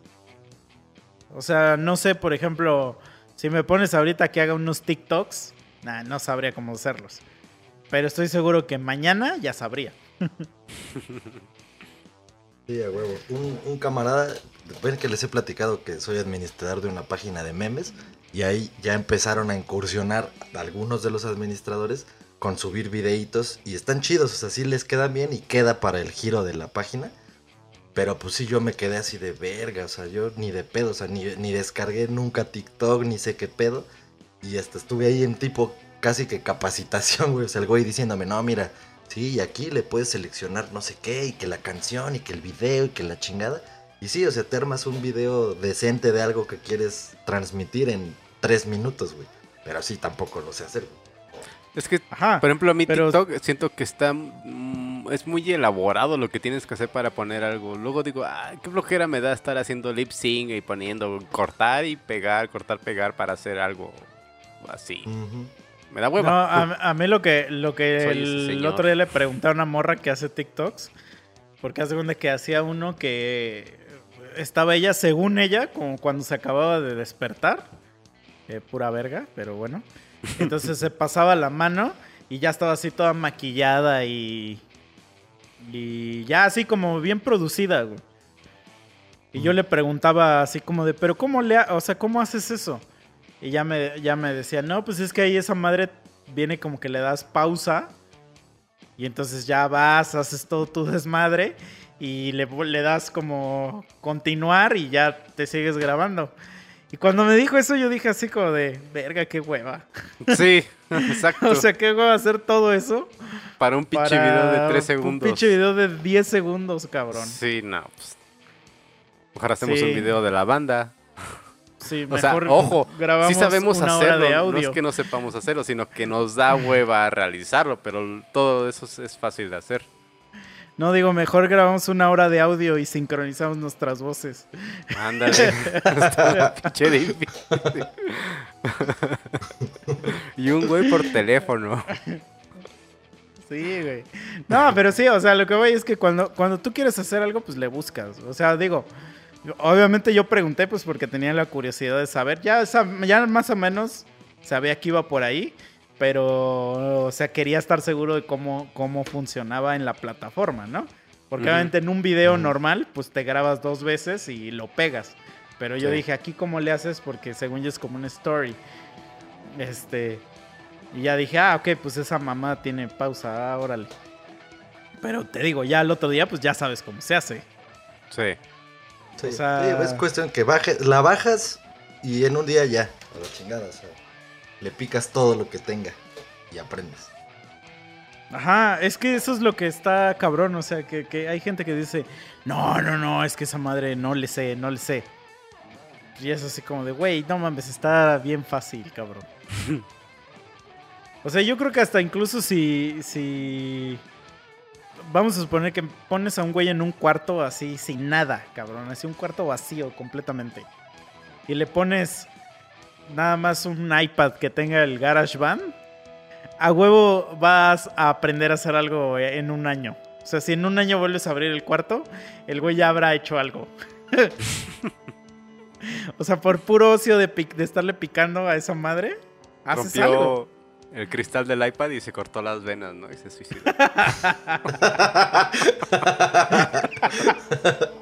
O sea, no sé, por ejemplo, si me pones ahorita que haga unos TikToks, nah, no sabría cómo hacerlos. Pero estoy seguro que mañana ya sabría. (laughs) Sí, a huevo. Un, un camarada, ven que les he platicado que soy administrador de una página de memes y ahí ya empezaron a incursionar algunos de los administradores con subir videitos y están chidos, o sea, sí les quedan bien y queda para el giro de la página. Pero pues sí, yo me quedé así de verga, o sea, yo ni de pedo, o sea, ni, ni descargué nunca TikTok, ni sé qué pedo. Y hasta estuve ahí en tipo casi que capacitación, güey, o sea, el güey diciéndome, no, mira, Sí, y aquí le puedes seleccionar no sé qué, y que la canción, y que el video, y que la chingada. Y sí, o sea, te armas un video decente de algo que quieres transmitir en tres minutos, güey. Pero sí, tampoco lo sé hacer, güey. Es que, Ajá. por ejemplo, a mi pero- TikTok siento que está. mm, es muy elaborado lo que tienes que hacer para poner algo. Luego digo, ah, qué flojera me da estar haciendo lip sync y poniendo cortar y pegar, cortar, pegar para hacer algo así. Ujú. Me da No, hueva. a, a mí lo que, lo que (laughs) Soy el, otro día le pregunté a una morra que hace TikToks, porque hace cuenta que hacía uno que estaba ella, según ella, como cuando se acababa de despertar, eh, pura verga, pero bueno. Entonces se pasaba la mano y ya estaba así toda maquillada y, y ya así como bien producida, güey. Y yo le preguntaba así como de, pero ¿cómo le, ha- o sea, cómo haces eso? Y ya me, ya me decía, no, pues es que ahí esa madre viene como que le das pausa y entonces ya vas, haces todo tu desmadre y le, le das como continuar y ya te sigues grabando. Y cuando me dijo eso yo dije así como de, verga, qué hueva. (laughs) Sí, (laughs) exacto. O sea, qué hueva hacer todo eso. para un pinche video de 3 Un segundos. pinche video de 10 segundos, cabrón. Sí, no. Pues, ojalá hacemos Sí. un video de la banda. Sí, O sea, ojo, grabamos sí sabemos una hora hacerlo. de No audio. es que no sepamos hacerlo, sino que nos da hueva realizarlo, pero todo eso es- fácil de hacer. No, digo, mejor grabamos una hora de audio y sincronizamos nuestras voces. Ándale. (laughs) Está pinche (laughs) y un güey por teléfono. Sí, güey. No, pero sí, o sea, lo que voy es que cuando, cuando tú quieres hacer algo, pues le buscas. O sea, digo, obviamente yo pregunté, pues porque tenía la curiosidad de saber. Ya, ya más o menos sabía que iba por ahí, pero, o sea, quería estar seguro de cómo, cómo funcionaba en la plataforma, ¿no? Porque obviamente en un video normal, pues te grabas dos veces y lo pegas. Pero yo Sí. dije, aquí cómo le haces, porque según yo es como una story. Este. Y ya dije, ah, ok, pues esa mamá tiene pausa, ah, órale. Pero te digo, ya el otro día, pues ya sabes cómo se hace. Sí. Sí, O sea- sí, es cuestión que bajes, la bajas y en un día ya, a la chingada, o sea, le picas todo lo que tenga y aprendes. Ajá, es que eso es lo que está cabrón, o sea, que, que hay gente que dice, no, no, no, es que esa madre no le sé, no le sé. Y es así como de, güey, no mames, está bien fácil, cabrón. (laughs) o sea, yo creo que hasta incluso si, si... Vamos a suponer que pones a un güey en un cuarto así, sin nada, cabrón, así un cuarto vacío completamente. Y le pones nada más un iPad que tenga el GarageBand a huevo vas a aprender a hacer algo en un año. O sea, si en un año vuelves a abrir el cuarto, el güey ya habrá hecho algo. (laughs) o sea, por puro ocio de, pic- de estarle picando a esa madre, haces Rompió algo. El cristal del iPad y se cortó las venas, ¿no? Y se suicidó. (laughs)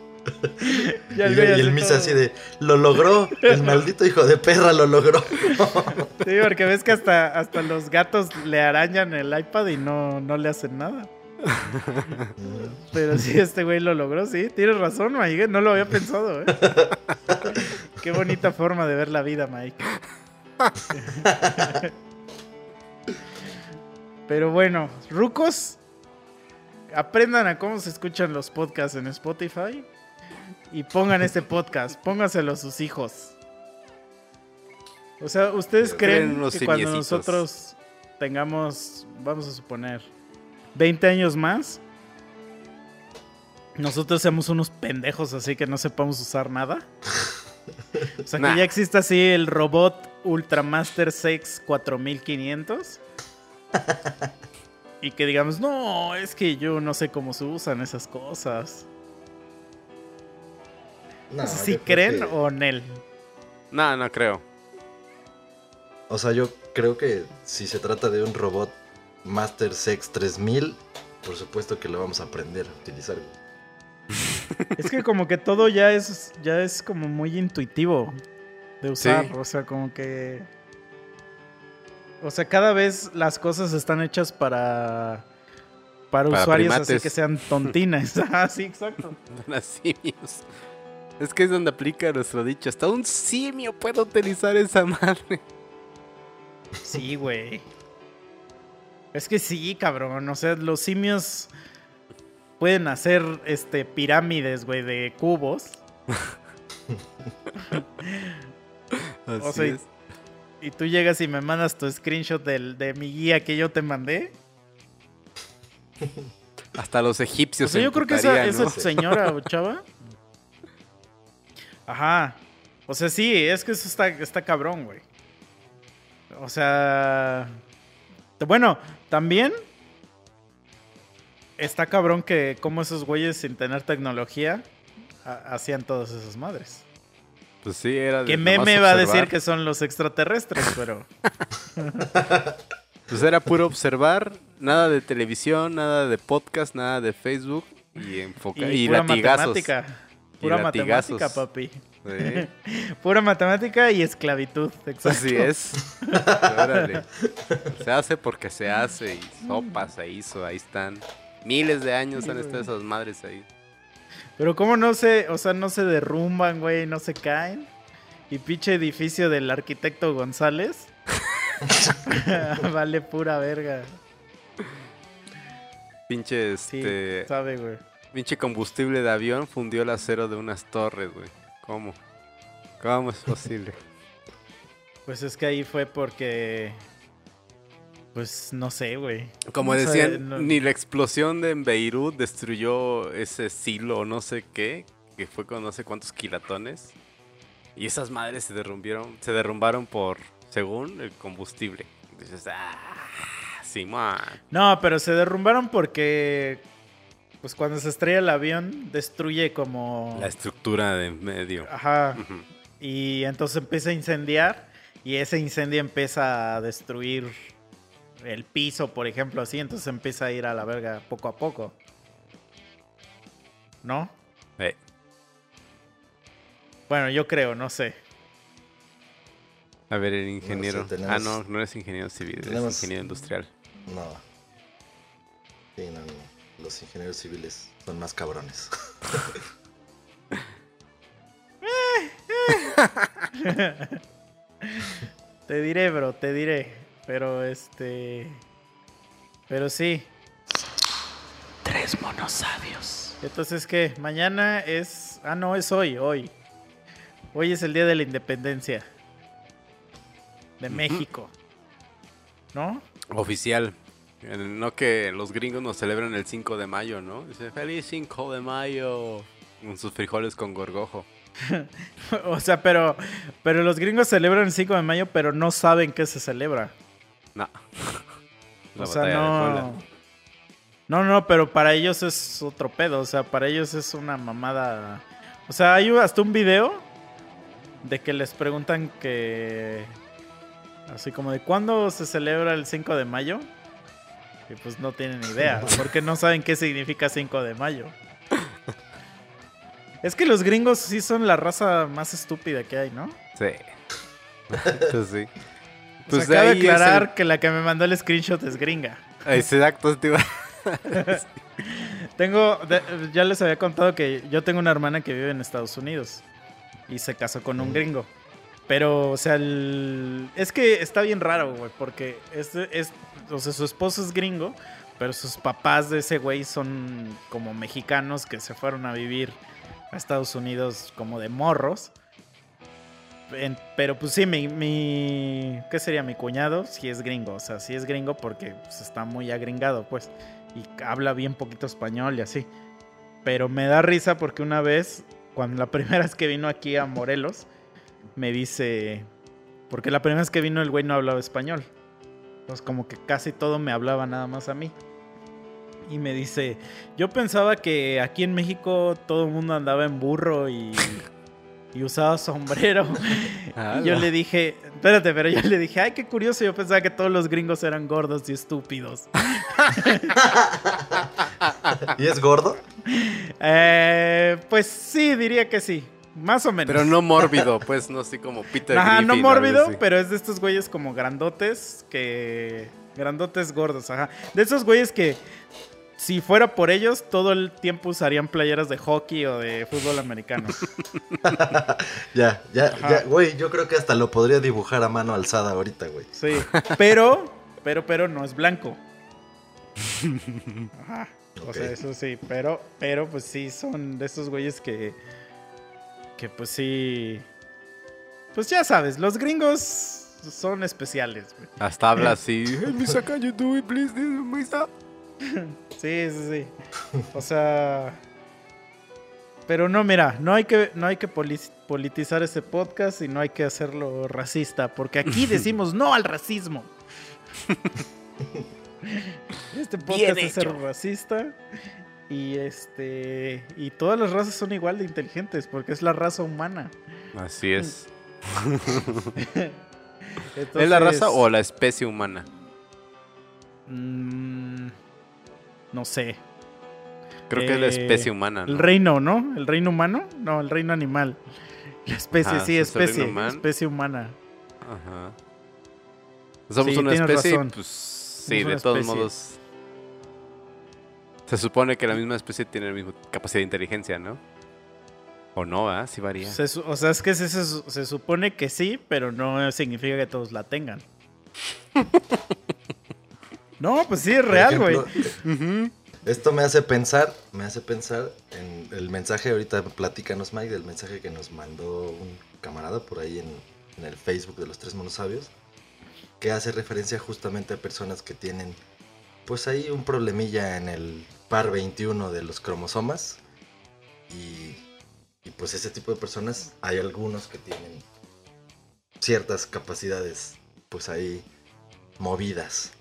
Y, el y el Misa así de, lo logró, el maldito hijo de perra lo logró. (laughs) Sí, porque ves que hasta, hasta los gatos le arañan el iPad y no, no le hacen nada. (laughs) Pero sí, este güey lo logró, sí. Tienes razón, Mike. No lo había pensado, ¿eh? Qué bonita forma de ver la vida, Mike. Pero bueno, rucos, aprendan a cómo se escuchan los podcasts en Spotify y pongan este podcast, póngaselo a sus hijos. O sea, ¿ustedes Creen que cuando nosotros tengamos, vamos a suponer, 20 años más, nosotros seamos unos pendejos así que no sepamos usar nada? O sea, Nah. que ya existe así el robot Ultramaster 6 4500. (laughs) Y que digamos, no, es que yo no sé cómo se usan esas cosas. No, No sé si creen que- o Nel. No, no creo. O sea, yo creo que si se trata de un robot Master Sex 3000, por supuesto que lo vamos a aprender a utilizar. Es que como que todo ya es, ya es como muy intuitivo de usar. Sí. O sea, como que... O sea, cada vez las cosas están hechas para... Para, Para usuarios así que sean tontinas. (laughs) (laughs) ah, sí, exacto. Las simios. Es que es donde aplica nuestro dicho. Hasta un simio puede utilizar esa madre. Sí, güey. Es que sí, cabrón. O sea, los simios pueden hacer este pirámides, güey, de cubos. (laughs) Así O sea, es. Y tú llegas y me mandas tu screenshot del, de mi guía que yo te mandé. Hasta los O egipcios. sea, se yo creo que esa, emputarían, esa ¿no? señora o (laughs) chava. Ajá. O sea, sí, es que eso está, está cabrón, güey. O sea. Bueno, también. Está cabrón que como esos güeyes sin tener tecnología ha- hacían todas esas madres. Pues sí, era de Que meme va a decir que son los extraterrestres, pero. (laughs) Pues era puro observar, nada de televisión, nada de podcast, nada de Facebook y enfocar y, pura latigazos. matemática. Y Pura latigazos. matemática, papi. Sí, (laughs) Pura matemática y esclavitud. Exacto. así es. (laughs) Órale. Se hace porque se hace y sopa se hizo, ahí están. Miles de años han estado esas madres ahí. Pero cómo no se, o sea, no se derrumban, güey, no se caen. Y pinche edificio del arquitecto González. (laughs) vale pura verga. Pinche Sí, este sabe, güey. pinche combustible de avión fundió el acero de unas torres, güey. ¿Cómo? ¿Cómo es posible? Pues es que ahí fue porque. Pues no sé, güey. Como decían, no- ni la explosión de en Beirut destruyó ese silo no sé qué, que fue con no sé cuántos kilatones. Y esas madres se derrumbieron, se derrumbaron por, según, el combustible. Dices, ah, Simón. No, pero se derrumbaron porque. Pues cuando se estrella el avión, destruye como. La estructura de en medio. Ajá. Y entonces empieza a incendiar. Y ese incendio empieza a destruir el piso, por ejemplo, así. Entonces empieza a ir a la verga poco a poco. ¿No? Eh, Bueno, yo creo, no sé. a ver, el ingeniero. tenemos- Ah, no, no es ingeniero civil, tenemos- es ingeniero industrial. No. Sí, no, no. Los ingenieros civiles son más cabrones. (laughs) Te diré, bro, te diré. Pero este. Pero sí. Tres monos sabios. Entonces, ¿qué? Mañana es. Ah, no, es hoy, hoy. Hoy es el día de la independencia. De México. ¿No? Oficial. No que los gringos nos celebran el 5 de mayo, ¿no? Dice, feliz 5 de mayo. Con sus frijoles con gorgojo. (laughs) o sea, pero. Pero los gringos celebran el 5 de mayo, pero no saben qué se celebra. No. (laughs) La o sea, no. No, no, pero para ellos es otro pedo. O sea, para ellos es una mamada. O sea, hay hasta un video de que les preguntan que. Así como de cuándo se celebra el 5 de mayo. Y pues no tienen idea. (laughs) Porque no saben qué significa 5 de mayo. Es que los gringos sí son la raza más estúpida que hay, ¿no? Sí. (laughs) Eso sí. Pues Pues de cabe ahí es el- aclarar que la que me mandó el screenshot es gringa. Exacto, iba- (laughs) Tengo, de- ya les había contado que yo tengo una hermana que vive en Estados Unidos y se casó con un gringo. Pero, o sea, el- es que está bien raro, güey, porque es, es, o sea, su esposo es gringo, pero sus papás de ese güey son como mexicanos que se fueron a vivir a Estados Unidos como de morros. Pero pues sí, mi, mi- ¿Qué sería mi cuñado? Sí es gringo, o sea, sí es gringo porque pues, está muy agringado, pues. Y habla bien poquito español y así. Pero me da risa porque una vez, cuando la (laughs) primera vez que vino aquí a Morelos, me dice... Porque la primera vez que vino el güey no hablaba español. Entonces como que casi todo me hablaba nada más a mí. Y me dice, yo pensaba que aquí en México todo el mundo andaba en burro y, (laughs) y usaba sombrero. (laughs) Y yo le dije, espérate, pero yo le dije, ay, qué curioso, yo pensaba que todos los gringos eran gordos y estúpidos. (laughs) ¿Y es gordo? Eh, pues sí, diría que sí, más o menos. Pero no mórbido, pues, no así como Peter Ajá, no Griffin, mórbido, pero es de estos güeyes como grandotes que... Grandotes gordos, ajá. De esos güeyes que si fuera por ellos, todo el tiempo usarían playeras de hockey o de fútbol americano. Ya, ya, Ajá. ya, güey, yo creo que hasta lo podría dibujar a mano alzada ahorita, güey. Sí, pero, pero, pero no es blanco. Ajá. O sea, eso sí, pero, pero pues sí, son de esos güeyes que, que pues sí, pues ya sabes, los gringos son especiales, güey. Hasta habla así. Hey, Misa, can you do it, please? (laughs) Sí, sí, sí. O sea, pero no, mira, no hay que, no hay que poli- politizar este podcast y no hay que hacerlo racista, porque aquí (laughs) decimos no al racismo. (laughs) Este podcast es ser racista y este y todas las razas son igual de inteligentes porque es la raza humana. Así es. Entonces, ¿Es la raza o la especie humana? mm, no sé. Creo que es la Eh, especie humana, ¿no? El reino, ¿no? ¿El reino humano? No, el reino animal. La especie, Ah, sí, ¿es el especie. Especie humana. Ajá. Somos Sí, una especie, razón. pues sí, Somos de todos especie. modos. Se supone que la misma especie tiene la misma capacidad de inteligencia, ¿no? O no, ¿ah? Sí varía. Se su- o sea, es que se, se se supone que sí, pero no significa que todos la tengan. (laughs) no, pues sí, es real, güey. Esto me hace pensar, me hace pensar en el mensaje, ahorita platícanos Mike, del mensaje que nos mandó un camarada por ahí en, en el Facebook de los Tres Monos Sabios, que hace referencia justamente a personas que tienen, pues ahí un problemilla en el par 21 de los cromosomas, y, y pues ese tipo de personas, hay algunos que tienen ciertas capacidades, pues ahí movidas,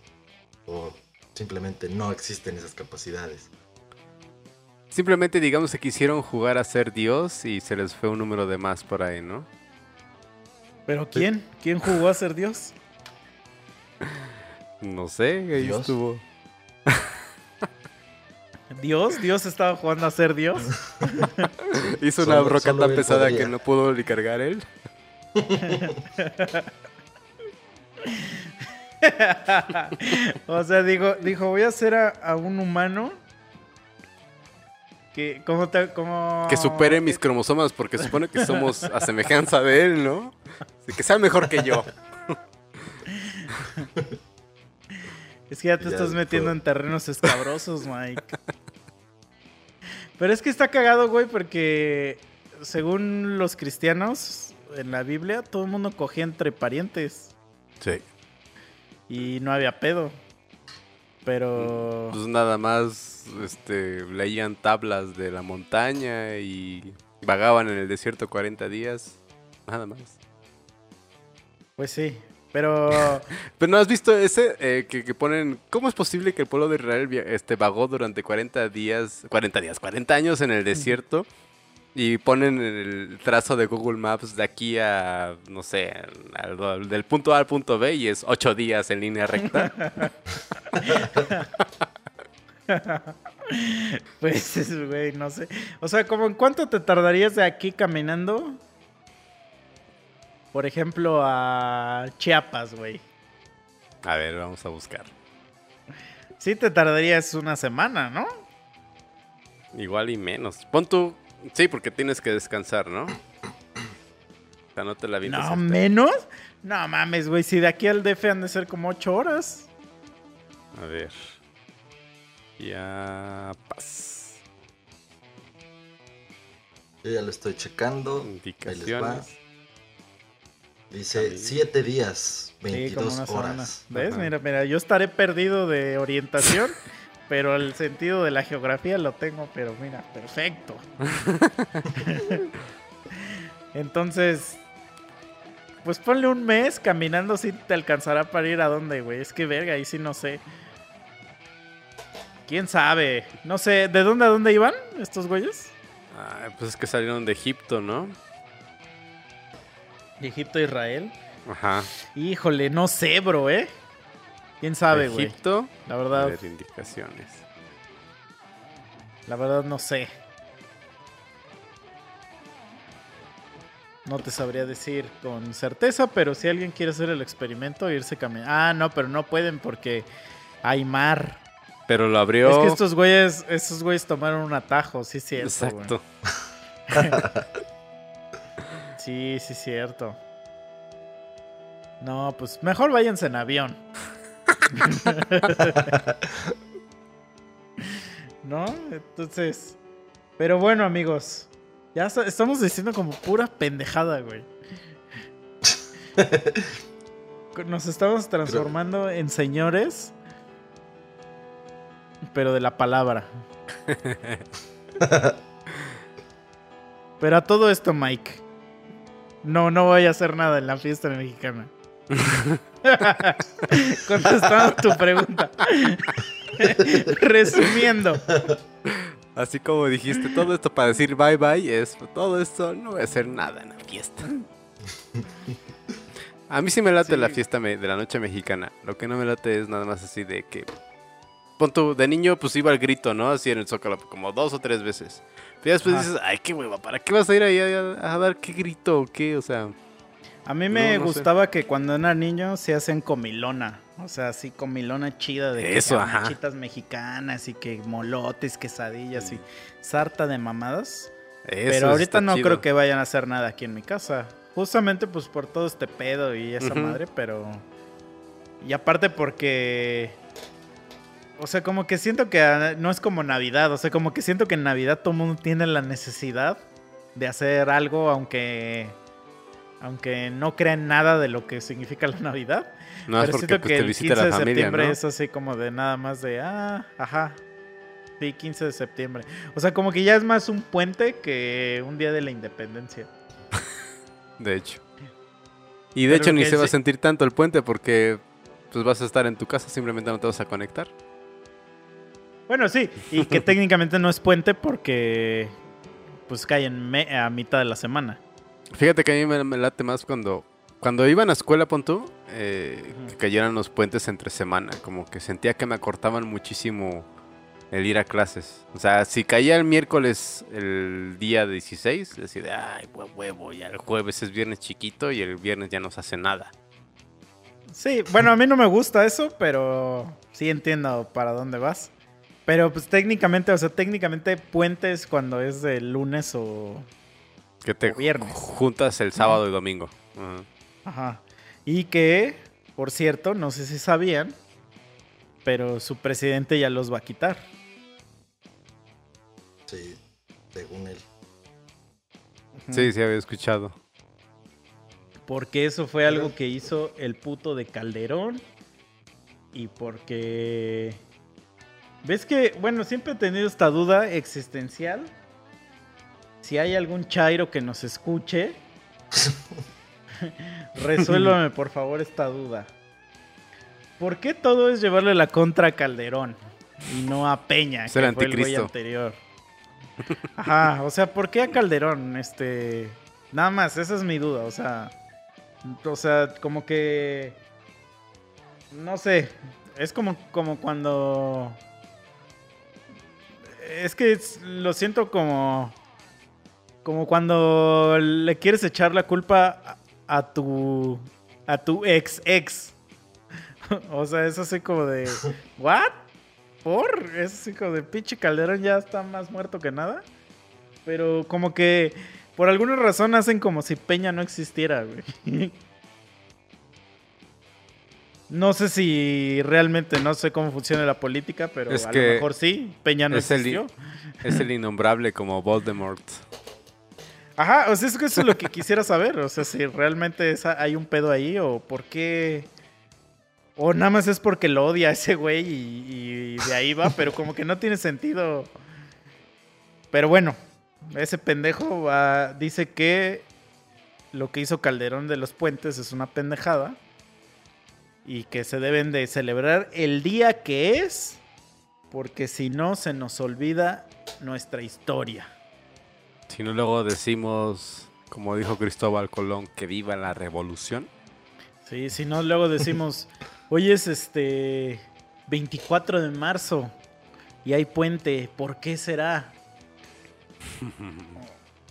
o simplemente no existen esas capacidades. Simplemente digamos que quisieron jugar a ser Dios y se les fue un número de más por ahí, ¿no? Pero ¿quién? ¿Quién jugó a ser Dios? (laughs) No sé, ahí Dios. estuvo. (laughs) ¿Dios? ¿Dios estaba jugando a ser Dios? (laughs) Hizo una Solo- broca solo tan pesada podría. que no pudo ni cargar él. (laughs) o sea, digo, dijo, voy a hacer a, a un humano que, como te, como... Que supere mis cromosomas porque supone que somos a semejanza de él, ¿no? Así que sea mejor que yo. (laughs) Es que ya te Ya estás es metiendo en terrenos escabrosos, Mike. Pero es que está cagado, güey, porque según los cristianos en la Biblia, todo el mundo cogía entre parientes Sí. Y no había pedo. Pero Pues nada más este, leían tablas de la montaña y vagaban en el desierto 40 días. Nada más. pues sí, pero (laughs) Pero no has visto ese eh, que, que ponen. ¿Cómo es posible que el pueblo de Israel este, vagó durante 40 días, 40 días, 40 años en el desierto? Y ponen el trazo de Google Maps de aquí a, no sé, al- del punto A al punto B y es 8 días en línea recta. (laughs) pues es, güey, no sé. O sea, ¿como en cuánto te tardarías de aquí caminando? Por ejemplo, a Chiapas, güey. A ver, vamos a buscar. Sí te tardarías una semana, ¿no? Igual y menos. Pon tú. Sí, porque tienes que descansar, ¿no? O sea, no te la No, hasta- menos. No mames, güey. Si de aquí al DF han de ser como 8 horas. A ver. Ya. Paz. Yo ya lo estoy checando. Indicaciones. Dice Sí. 7 días, Sí, como 22 una semana. horas. ¿Ves? Ajá. Mira, mira, yo estaré perdido de orientación, (laughs) pero el sentido de la geografía lo tengo, pero mira, perfecto. (laughs) Entonces, pues ponle un mes caminando si te alcanzará para ir a dónde, güey. Es que verga, ahí sí no sé. ¿Quién sabe? No sé, ¿de dónde a dónde iban estos güeyes? Ah, pues es que salieron de Egipto, ¿no? De Egipto a Israel. Ajá. Híjole, no sé, bro, ¿eh? ¿Quién sabe, güey? Egipto. La A verdad, ver, indicaciones. La verdad no sé. No te sabría decir con certeza, pero si alguien quiere hacer el experimento, irse caminando. Ah, no, pero no pueden porque hay mar. Pero lo abrió. Es que estos güeyes, estos güeyes tomaron un atajo, sí, cierto. Exacto. (laughs) Sí, sí, cierto. No, pues mejor váyanse en avión. (laughs) ¿No? Entonces. Pero bueno, amigos. Ya estamos diciendo como pura pendejada, güey. (laughs) Nos estamos transformando en señores. Pero de la palabra. (laughs) Pero a todo esto, Mike. No, no voy a hacer nada en la fiesta mexicana. (laughs) Contestando tu pregunta. (laughs) Resumiendo. Así como dijiste, todo esto para decir bye bye es todo esto no voy a hacer nada en la fiesta. A mí sí me late Sí. la fiesta de la noche mexicana. Lo que no me late es nada más así de que. Pon tú, de niño pues iba al grito, ¿no? Así en el zócalo, como dos o tres veces. Pero después Ajá. dices, ay, qué hueva, ¿para qué vas a ir ahí a, a dar qué grito o qué? O sea, A mí me No, no sé. gustaba que cuando era niño se hacen comilona. O sea, así comilona chida de que Eso, garnachitas mexicanas y que molotes, quesadillas y sarta de mamadas. eso Pero ahorita no chido. creo que vayan a hacer nada aquí en mi casa. Justamente pues por todo este pedo y esa madre, pero... Y aparte porque... O sea, como que siento que ah, no es como Navidad. O sea, como que siento que en Navidad todo el mundo tiene la necesidad de hacer algo, aunque... Aunque no crean nada de lo que significa la Navidad. No es pero porque siento pues, que te el visita 15 la de familia, septiembre ¿no? es así como de nada más de... Ah, ajá. Sí, 15 de septiembre. O sea, como que ya es más un puente que un día de la independencia. (laughs) De hecho. Y de Pero hecho ni se va a sentir tanto el puente porque pues vas a estar en tu casa, simplemente no te vas a conectar. Bueno, sí, y que (laughs) técnicamente no es puente porque pues cae en me- a mitad de la semana. Fíjate que a mí me, me late más cuando cuando iba a la escuela, pon eh, que cayeran los puentes entre semana, como que sentía que me acortaban muchísimo el ir a clases. O sea, si caía el miércoles el día 16, decía, de, ay, hue- huevo, ya el jueves es viernes chiquito y el viernes ya no se hace nada. Sí, bueno, a mí no me gusta eso, pero sí entiendo para dónde vas. Pero pues técnicamente, o sea, técnicamente puente es cuando es de lunes o... Que te viernes. juntas el sábado y domingo. Ajá. Ajá. Y que, por cierto, no sé si sabían, pero su presidente ya los va a quitar. Sí, según él. Sí, sí, había escuchado. Porque eso fue algo que hizo el puto de Calderón. Y porque... ¿Ves que, bueno, siempre he tenido esta duda existencial? Si hay algún chairo que nos escuche, (laughs) resuélvame por favor esta duda. ¿Por qué todo es llevarle la contra a Calderón y no a Peña, Es el que fue el güey anticristo. anterior? Ajá, o sea, ¿por qué a Calderón? Este, nada más, esa es mi duda, o sea, o sea, como que no sé, es como como cuando es que es- lo siento como como cuando le quieres echar la culpa a, a tu a tu ex ex. (laughs) o sea, es así como de (laughs) ¿What? ¿Por? Es así como de pinche Calderón ya está más muerto que nada. Pero como que por alguna razón hacen como si Peña no existiera, güey. (laughs) No sé si realmente no sé cómo funciona la política, pero Es a que lo mejor sí. Peña no es el- existió. Es el innombrable como Voldemort. Ajá, o sea, eso es lo que quisiera saber. O sea, si realmente hay un pedo ahí o por qué. O nada más es porque lo odia a ese güey y, y de ahí va, (laughs) pero como que no tiene sentido. Pero bueno, ese pendejo va- dice que lo que hizo Calderón de los Puentes es una pendejada y que se deben de celebrar el día que es, porque si no se nos olvida nuestra historia. Si no, luego decimos, como dijo Cristóbal Colón, que viva la revolución. Sí, si no, luego decimos, (laughs) hoy es este 24 de marzo y hay puente, ¿por qué será?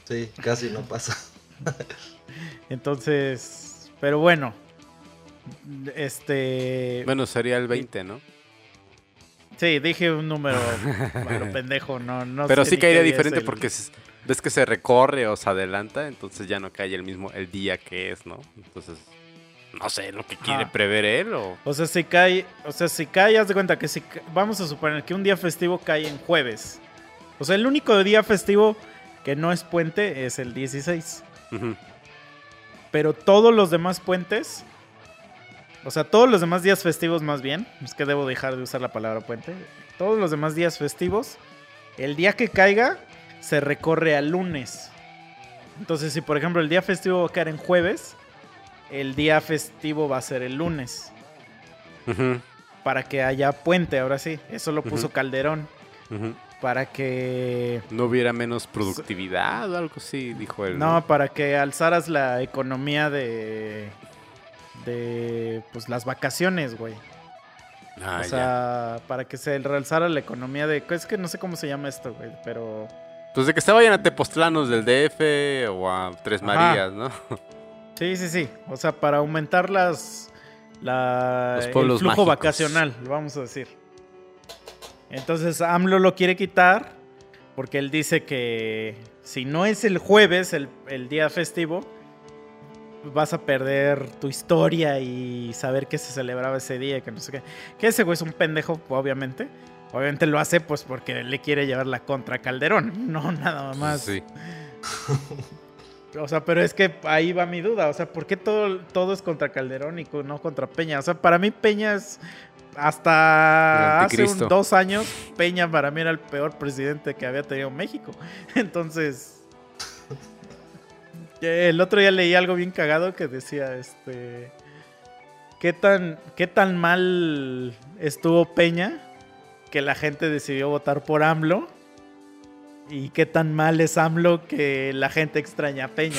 Sí, casi no pasa. (laughs) Entonces, pero bueno, este... Bueno, sería el 20, ¿no? Sí, dije un número lo pendejo, no, no Pero sé sí caería diferente el- porque ves que se recorre o se adelanta, entonces ya no cae el mismo el día que es, ¿no? Entonces, no sé lo que quiere prever él o... O sea, si cae, o sea, si cae, haz de cuenta que si vamos a suponer que un día festivo cae en jueves. O sea, el único día festivo que no es puente es el 16. Ujú. Pero todos los demás puentes, o sea, todos los demás días festivos más bien, es que debo dejar de usar la palabra puente, todos los demás días festivos, el día que caiga se recorre al lunes. Entonces, si por ejemplo el día festivo va a caer en jueves, el día festivo va a ser el lunes, Ujú, para que haya puente, ahora sí, eso lo puso. Calderón, ujú. para que... No hubiera menos productividad o algo así, dijo él. No, para que alzaras la economía de. de. pues las vacaciones, güey. Ah, o ya. sea, para que se realzara la economía de. Es que no sé cómo se llama esto, güey, pero. Pues de que se vayan a Tepoztlanos del DF o a Tres Ajá. Marías, ¿no? Sí, sí, sí. O sea, para aumentar las. La, Los el flujo mágicos. vacacional, vamos a decir. Entonces AMLO lo quiere quitar porque él dice que si no es el jueves, el, el día festivo, vas a perder tu historia y saber que se celebraba ese día, que no sé qué. Que ese güey es un pendejo, obviamente. Obviamente lo hace pues porque le quiere llevar la contra a Calderón, no (laughs) nada más. Sí. (laughs) O sea, pero es que ahí va mi duda. O sea, ¿por qué todo, todo es contra Calderón y no contra Peña? O sea, para mí Peña es... Hasta hace un- dos años, Peña para mí era el peor presidente que había tenido México. (laughs) Entonces... El otro día leí algo bien cagado que decía, este... ¿Qué tan, qué tan mal estuvo Peña que la gente decidió votar por AMLO? ¿Y qué tan mal es AMLO que la gente extraña a Peña?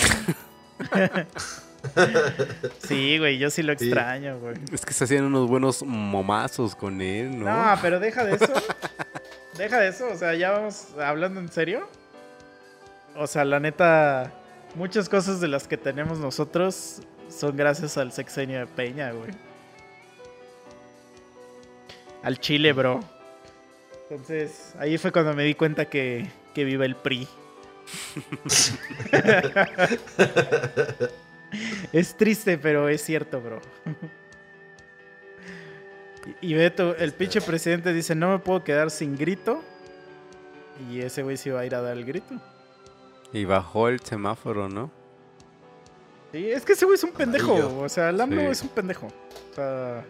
(laughs) sí, güey, yo sí lo Sí. extraño, güey. Es que se hacían unos buenos momazos con él, ¿no? No, pero deja de eso. deja de eso, o sea, ya vamos hablando en serio. O sea, la neta, muchas cosas de las que tenemos nosotros son gracias al sexenio de Peña, güey. Al Chile, bro. Entonces, ahí fue cuando me di cuenta que, que vive el PRI. (laughs) es triste, pero es cierto, bro. Y y Beto, el pinche presidente dice, no me puedo quedar sin grito. Y ese güey se iba a ir a dar el grito. Y bajó el semáforo, ¿no? Sí, es que ese güey es un pendejo. Amarillo. O sea, el AMLO Sí. es un pendejo. O sea...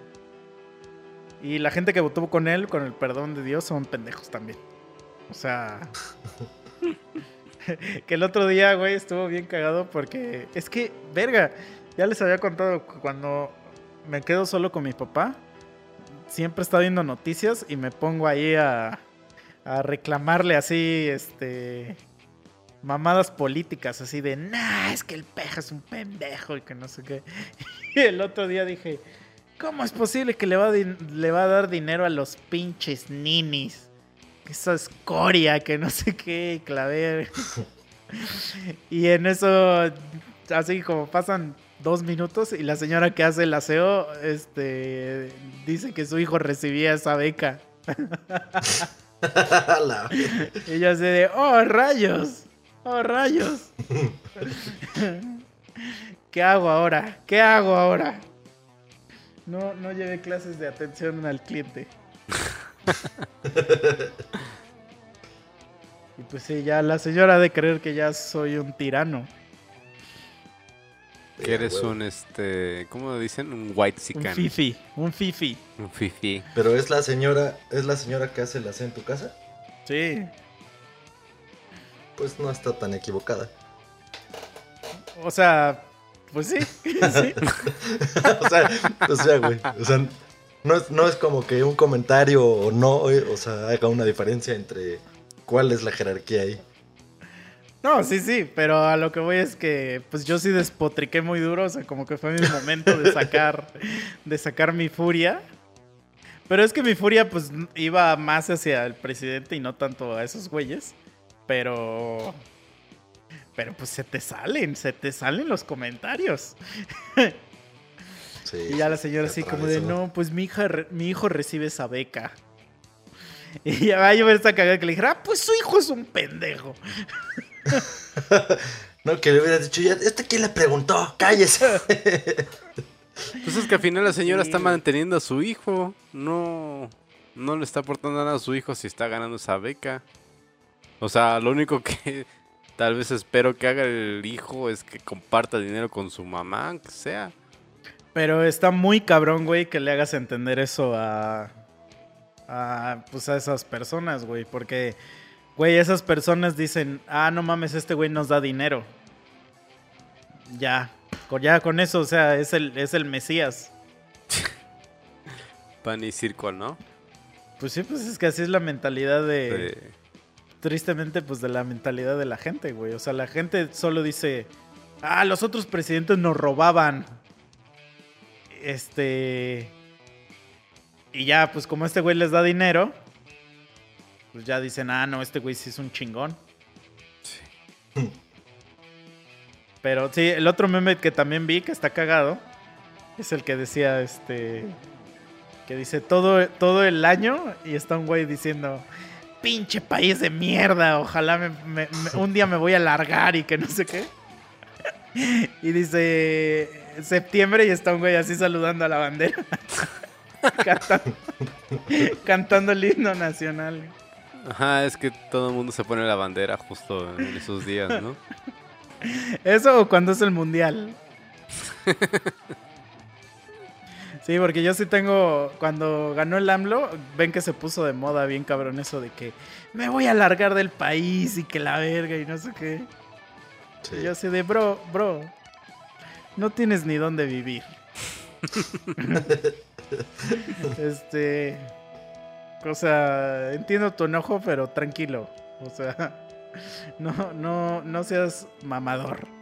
Y la gente que votó con él, con el perdón de Dios, son pendejos también. O sea... (laughs) que el otro día, güey, estuvo bien cagado porque... Es que, verga, ya les había contado que cuando me quedo solo con mi papá, siempre está viendo noticias y me pongo ahí a, a reclamarle así, este... Mamadas políticas, así de, nah, es que el peja es un pendejo y que no sé qué. (laughs) Y el otro día dije, ¿cómo es posible que le va a, le va a dar dinero a los pinches ninis? Esa escoria, que no sé qué, claver. (laughs) y en eso, así como pasan dos minutos y la señora que hace el aseo, este, dice que su hijo recibía esa beca. (laughs) (laughs) Y yo así de, oh, rayos, oh, rayos. ¿Qué hago ahora? ¿Qué hago ahora? No, no llevé clases de atención al cliente. (laughs) y pues sí, ya la señora ha de creer que ya soy un tirano. Que eres huevo. un, este, ¿cómo dicen? Un white Un sican. fifi, un fifi. Un fifi. Pero es la señora, es la señora que hace la C en tu casa, Sí. pues no está tan equivocada. O sea, pues sí. (laughs) (laughs) sí. o sea, o sea, güey, o sea, no es, no es como que un comentario o no, eh, o sea, haga una diferencia entre cuál es la jerarquía ahí. No, sí, sí, pero a lo que voy es que pues yo sí despotriqué muy duro, o sea, como que fue mi momento de sacar de sacar mi furia. Pero es que mi furia pues iba más hacia el presidente y no tanto a esos güeyes, pero pero pues se te salen, se te salen los comentarios. Sí, Y ya la señora se así como de, no, pues mi hija, mi hijo recibe esa beca. Y ya va yo ver esta cagada que le dije, ah, pues su hijo es un pendejo. (laughs) No, que le hubieras dicho, ya, ¿este quién le preguntó? ¡Cállese! (laughs) Pues es que al final la señora Sí. está manteniendo a su hijo. No, no le está aportando nada a su hijo si está ganando esa beca. O sea, lo único que tal vez espero que haga el hijo es que comparta dinero con su mamá, aunque sea. Pero está muy cabrón, güey, que le hagas entender eso a, a, pues a esas personas, güey. Porque, güey, esas personas dicen, ah, no mames, este güey nos da dinero. Ya, con, ya con eso, o sea, es el, es el Mesías. (laughs) Pan y circo, ¿no? Pues sí, pues es que así es la mentalidad de... De- tristemente, pues de la mentalidad de la gente, güey. O sea, la gente solo dice, ah, los otros presidentes nos robaban. Este... Y ya, pues como este güey les da dinero, pues ya dicen, ah, no, este güey sí es un chingón. (laughs) Pero sí, el otro meme que también vi que está cagado es el que decía, este... Que dice todo, todo el año y está un güey diciendo, pinche país de mierda, ojalá me- me- me- un día me voy a largar y que no sé qué. (laughs) Y dice septiembre y está un güey así saludando a la bandera. (laughs) cantando, cantando el himno nacional. Ajá, es que todo el mundo se pone la bandera justo en esos días, ¿no? (laughs) ¿Eso o cuando es el mundial? Sí, porque yo sí tengo. Cuando ganó el AMLO, ven que se puso de moda bien cabrón eso de que me voy a largar del país y que la verga y no sé qué. Sí. Y yo así de, bro, bro, no tienes ni dónde vivir. (laughs) este. O sea, entiendo tu enojo, pero tranquilo. O sea, (laughs) no, no, no seas mamador.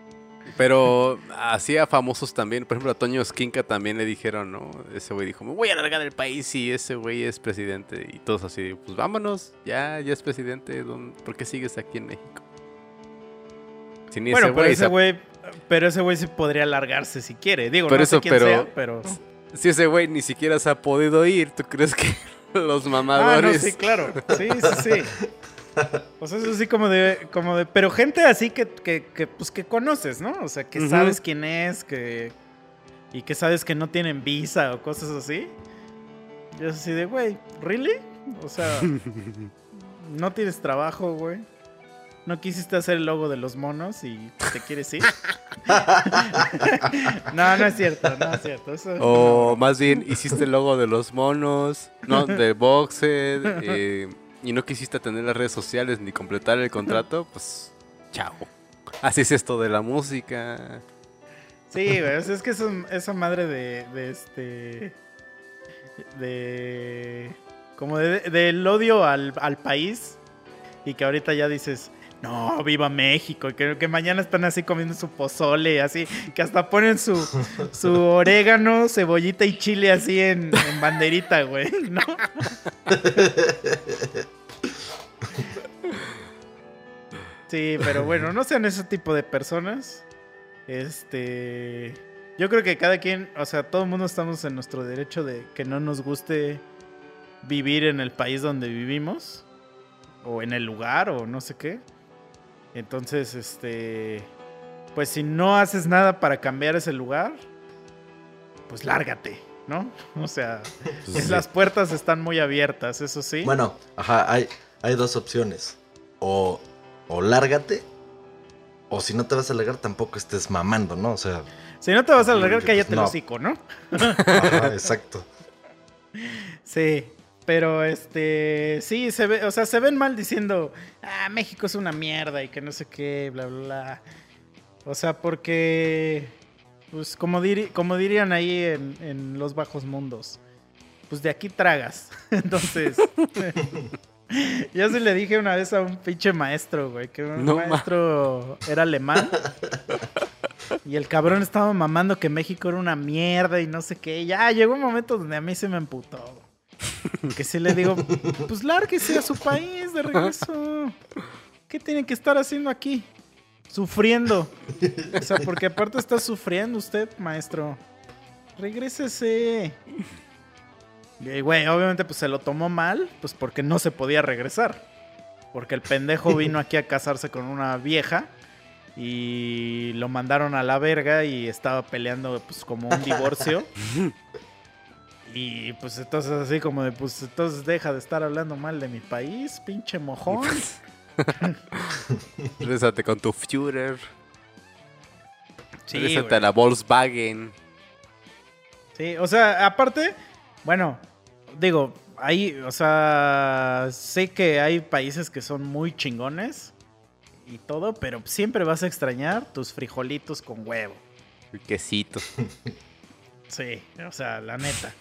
Pero hacía famosos también. Por ejemplo, a Toño Esquinca también le dijeron, ¿no? Ese güey dijo, me voy a largar del país y ese güey es presidente. Y todos así, pues vámonos, ya, ya es presidente. ¿dónde- ¿Por qué sigues aquí en México? Bueno, ese pero ese se- güey, pero ese güey sí podría largarse si quiere. Digo, Por no eso, sé quién pero- sea, pero. Si ese güey ni siquiera se ha podido ir, ¿tú crees que (laughs) los Ah, no, mamadores... sí, claro. Sí, sí, sí. (laughs) (laughs) O sea, es así como de, como de, pero gente así que, que, que, pues que conoces, ¿no? O sea, que sabes quién es, que y que sabes que no tienen visa o cosas así. Yo así de, güey, ¿really? O sea, (laughs) no tienes trabajo, güey. No quisiste hacer el logo de los monos y te quieres ir. (laughs) no, no es cierto, no es cierto. Eso, O más bien, hiciste el logo de los monos, no, de Boxed, eh, y no quisiste tener las redes sociales ni completar el contrato, pues chao. Así es esto de la música. Sí, sea, es que eso- esa madre de, de este. De. Como de- del odio al, al país. Y que ahorita ya dices, no, viva México. y Que, que mañana están así comiendo su pozole, así. Que hasta ponen su, su (laughs) orégano, cebollita y chile así en, en banderita, güey, ¿no? Sí, pero bueno, no sean ese tipo de personas. Este. Yo creo que cada quien, o sea, todo el mundo estamos en nuestro derecho de que no nos guste vivir en el país donde vivimos. O en el lugar, o no sé qué. Entonces, este. Pues si no haces nada para cambiar ese lugar, pues lárgate, ¿no? (laughs) O sea, Pues, las puertas están muy abiertas, eso sí. Bueno, ajá, hay, hay dos opciones. O, o lárgate, o si no te vas a largar, tampoco estés mamando, ¿no? O sea, si no te vas a largar, Pues cállate el no. hocico, ¿no? ajá, exacto. (laughs) Sí, pero este, sí, se ve, o sea, se ven mal diciendo, ah, México es una mierda y que no sé qué, bla, bla, bla. O sea, porque, pues, como, diri- como dirían ahí en, en los bajos mundos, pues de aquí tragas. (laughs) Entonces, (laughs) yo sí le dije una vez a un pinche maestro, güey, que un No ma- maestro era alemán. Y el cabrón estaba mamando que México era una mierda y no sé qué. Y ya llegó un momento donde a mí se me emputó. Que sí le digo, pues lárguese a su país de regreso. ¿Qué tiene que estar haciendo aquí? Sufriendo. O sea, porque aparte está sufriendo usted, maestro. Regrésese. Y güey, obviamente pues se lo tomó mal, pues porque no se podía regresar. Porque el pendejo vino aquí a casarse con una vieja y lo mandaron a la verga y estaba peleando pues como un divorcio. Y pues entonces así como de pues entonces deja de estar hablando mal de mi país, pinche mojón. (laughs) Résate con tu Führer, Sí, résate a la Volkswagen. Sí, o sea, aparte, bueno, digo, hay, o sea, sé que hay países que son muy chingones y todo, pero siempre vas a extrañar tus frijolitos con huevo. El quesito. Sí, o sea, la neta.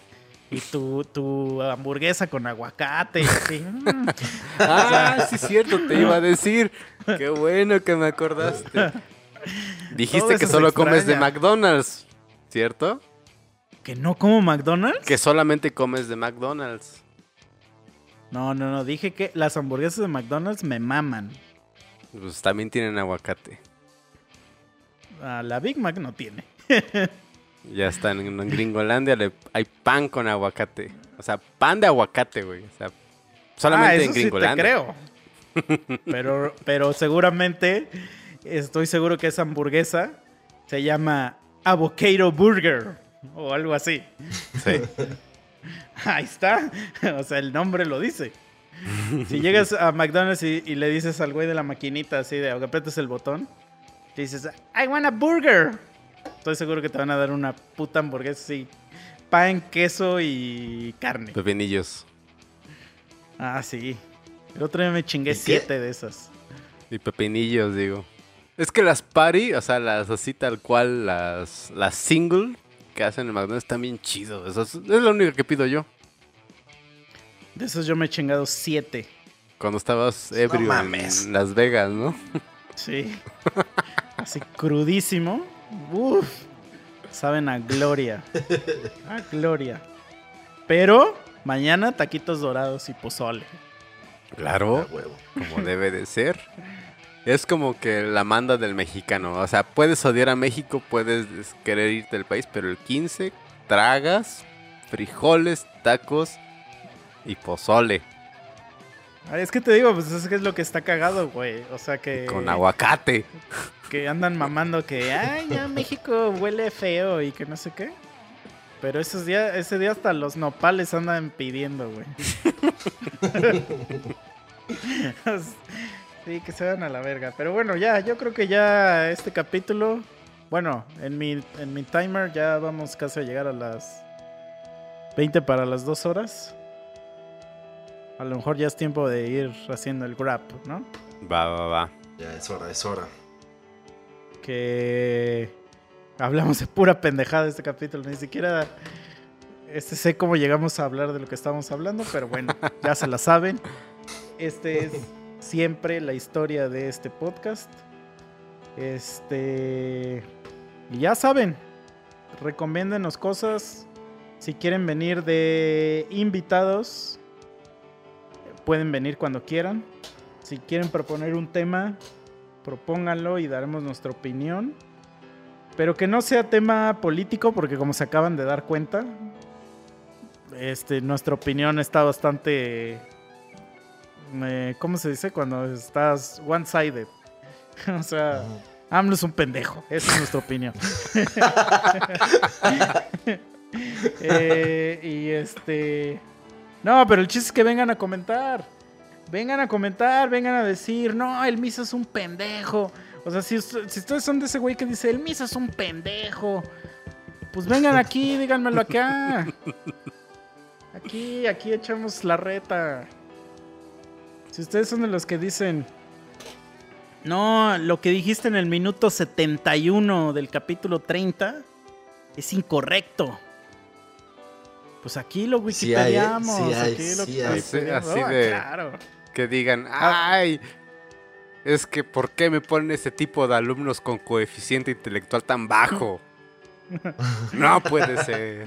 Y tu, tu hamburguesa con aguacate. y así, mm. (laughs) Ah, sí es cierto, te iba a decir. Qué bueno que me acordaste. Dijiste que solo comes de. McDonald's, ¿cierto? ¿Que no como McDonald's? Que solamente comes de McDonald's. No, no, no. Dije que las hamburguesas de McDonald's me maman. Pues también tienen aguacate. Ah, la Big Mac no tiene. (laughs) Ya está en, Gringolandia, le- hay pan con aguacate. O sea, pan de aguacate, güey. O sea, solamente ah, en eso sí te Gringolandia. creo. (laughs) Pero, pero seguramente, estoy seguro que esa hamburguesa se llama Avocado Burger o algo así. Sí. (laughs) Ahí está. O sea, el nombre lo dice. Si llegas a McDonald's y, y le dices al güey de la maquinita así de que aprietas el botón, te dices, I want a burger. Estoy seguro que te van a dar una puta hamburguesa así. Pan, queso y carne. Pepinillos. Ah, sí. El otro día me chingué ¿Y qué? siete de esas. Y pepinillos, digo. Es que las party, o sea, las así tal cual, las, las single que hacen en McDonald's están bien chidos. Eso es, es lo único que pido yo. De esos yo me he chingado siete. Cuando estabas ebrio en mames. Las Vegas, ¿no? (laughs) Sí. Así crudísimo. Uf. Saben a gloria. A gloria. Pero mañana taquitos dorados y pozole. Claro. Como debe de ser. Es como que la manda del mexicano. O sea, puedes odiar a México, puedes des- querer irte del país, pero el 15 tragas frijoles, tacos y pozole. Es que te digo, pues es que es lo que está cagado, güey. O sea que. Con aguacate. Que andan mamando que, ay, ya México huele feo y que no sé qué. Pero esos días, ese día hasta los nopales andan pidiendo, güey. (laughs) sí, que se van a la verga. Pero bueno, ya, yo creo que ya este capítulo. Bueno, en mi, en mi timer ya vamos casi a llegar a las 20 para las 2 horas. A lo mejor ya es tiempo de ir haciendo el grab, ¿no? Va, va, va. Ya es hora, es hora. que hablamos de pura pendejada este capítulo. Ni siquiera este sé cómo llegamos a hablar de lo que estábamos hablando, pero bueno, (laughs) ya se la saben. Este es siempre la historia de este podcast. Este. Y ya saben, recomiéndenos cosas. Si quieren venir de invitados, pueden venir cuando quieran. Si quieren proponer un tema, propónganlo y daremos nuestra opinión. Pero que no sea tema político, porque como se acaban de dar cuenta, este, nuestra opinión está bastante. eh, ¿Cómo se dice? Cuando estás one-sided. (laughs) o sea, AMLO es un pendejo. Esa es nuestra opinión. (laughs) Eh, y este. No, pero el chiste es que vengan a comentar. Vengan a comentar, vengan a decir, no, el Misa es un pendejo. O sea, si, si ustedes son de ese güey que dice, el Misa es un pendejo, pues vengan aquí, (laughs) díganmelo acá. Aquí, aquí echamos la reta. Si ustedes son de los que dicen, no, lo que dijiste en el minuto 71 del capítulo 30 es incorrecto. Pues aquí lo Sí hay, wikipediamos. Sí hay, aquí lo sí hay. wikipediamos. Así de- claro. Que digan, Ah. ay, es que ¿por qué me ponen ese tipo de alumnos con coeficiente intelectual tan bajo? (laughs) No puede ser.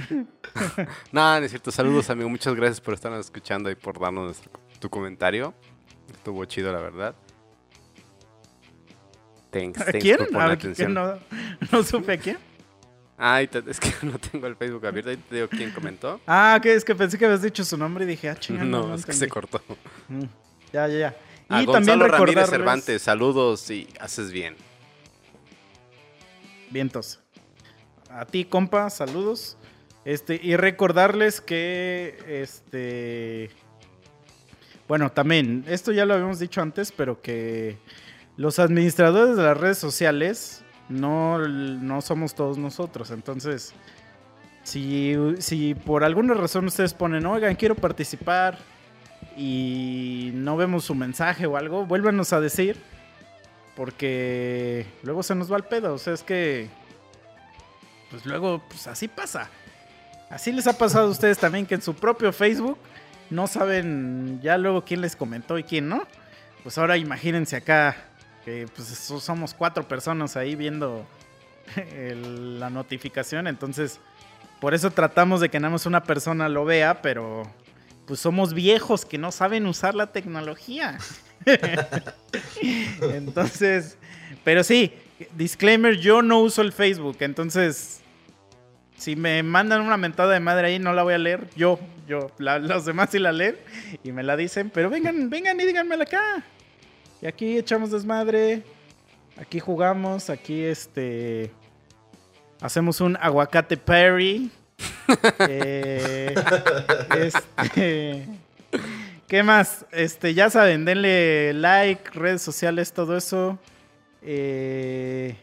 (laughs) Nada, no es cierto. Saludos, amigo. Muchas gracias por estarnos escuchando y por darnos nuestro- tu comentario. Estuvo chido, la verdad. Thanks, ¿A thanks quién? por poner A ¿quién? atención. No, no supe a quién. Ay, te- es que (laughs) no tengo el Facebook abierto. Ahí te digo quién comentó. Ah, que es que pensé que habías dicho su nombre y dije, ah, chingada. (laughs) No, es que se cortó. Mm, Ya, ya, ya. A Y Gonzalo también Ramírez recordarles... Cervantes, saludos y haces bien. Vientos. A ti, compa, saludos. Este, y recordarles que este. Bueno, también, esto ya lo habíamos dicho antes, pero que los administradores de las redes sociales no, no somos todos nosotros. Entonces, si, si por alguna razón ustedes ponen, oigan, quiero participar y no vemos su mensaje o algo, vuélvanos a decir. Porque luego se nos va el pedo. O sea, es que. Pues luego, pues así pasa. Así les ha pasado a ustedes también que en su propio Facebook no saben ya luego quién les comentó y quién no. Pues ahora imagínense acá pues so- somos cuatro personas ahí viendo (laughs) la notificación. Entonces, por eso tratamos de que nada más una persona lo vea, pero pues somos viejos que no saben usar la tecnología. (laughs) Entonces, pero sí, disclaimer, yo no uso el Facebook, entonces si me mandan una mentada de madre ahí no la voy a leer, yo, yo, los demás sí la leen y me la dicen, pero vengan, vengan y díganmela acá. Y aquí echamos desmadre, aquí jugamos, aquí este hacemos un aguacate parry. (laughs) Eh, este, ¿Qué más? Este, ya saben, denle like, redes sociales, todo eso. Eh,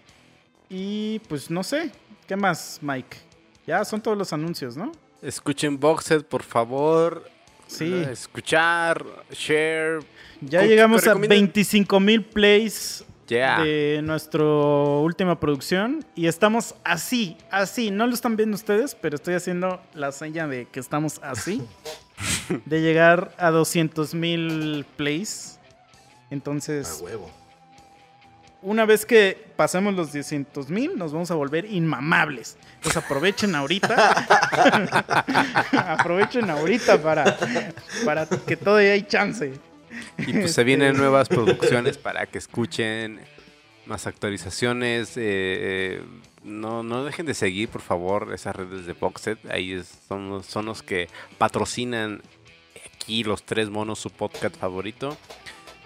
y pues no sé, ¿qué más, Mike? Ya son todos los anuncios, ¿no? Escuchen Boxed, por favor. Sí. Escuchar, share. Ya ¿Con- llegamos a recomiendan? 25 mil plays de nuestra última producción. Y estamos así, así. No lo están viendo ustedes, pero estoy haciendo la seña de que estamos así. (laughs) de llegar a 200 mil plays. Entonces, A huevo. Una vez que pasemos los 200 mil, nos vamos a volver inmamables. Entonces aprovechen ahorita. (laughs) aprovechen ahorita para, para que todavía hay chance. Y pues se vienen nuevas producciones para que escuchen más actualizaciones. eh, eh, no, no dejen de seguir, por favor, esas redes de Boxed. Ahí es- son, los- son los que patrocinan aquí Los Tres Monos, su podcast favorito.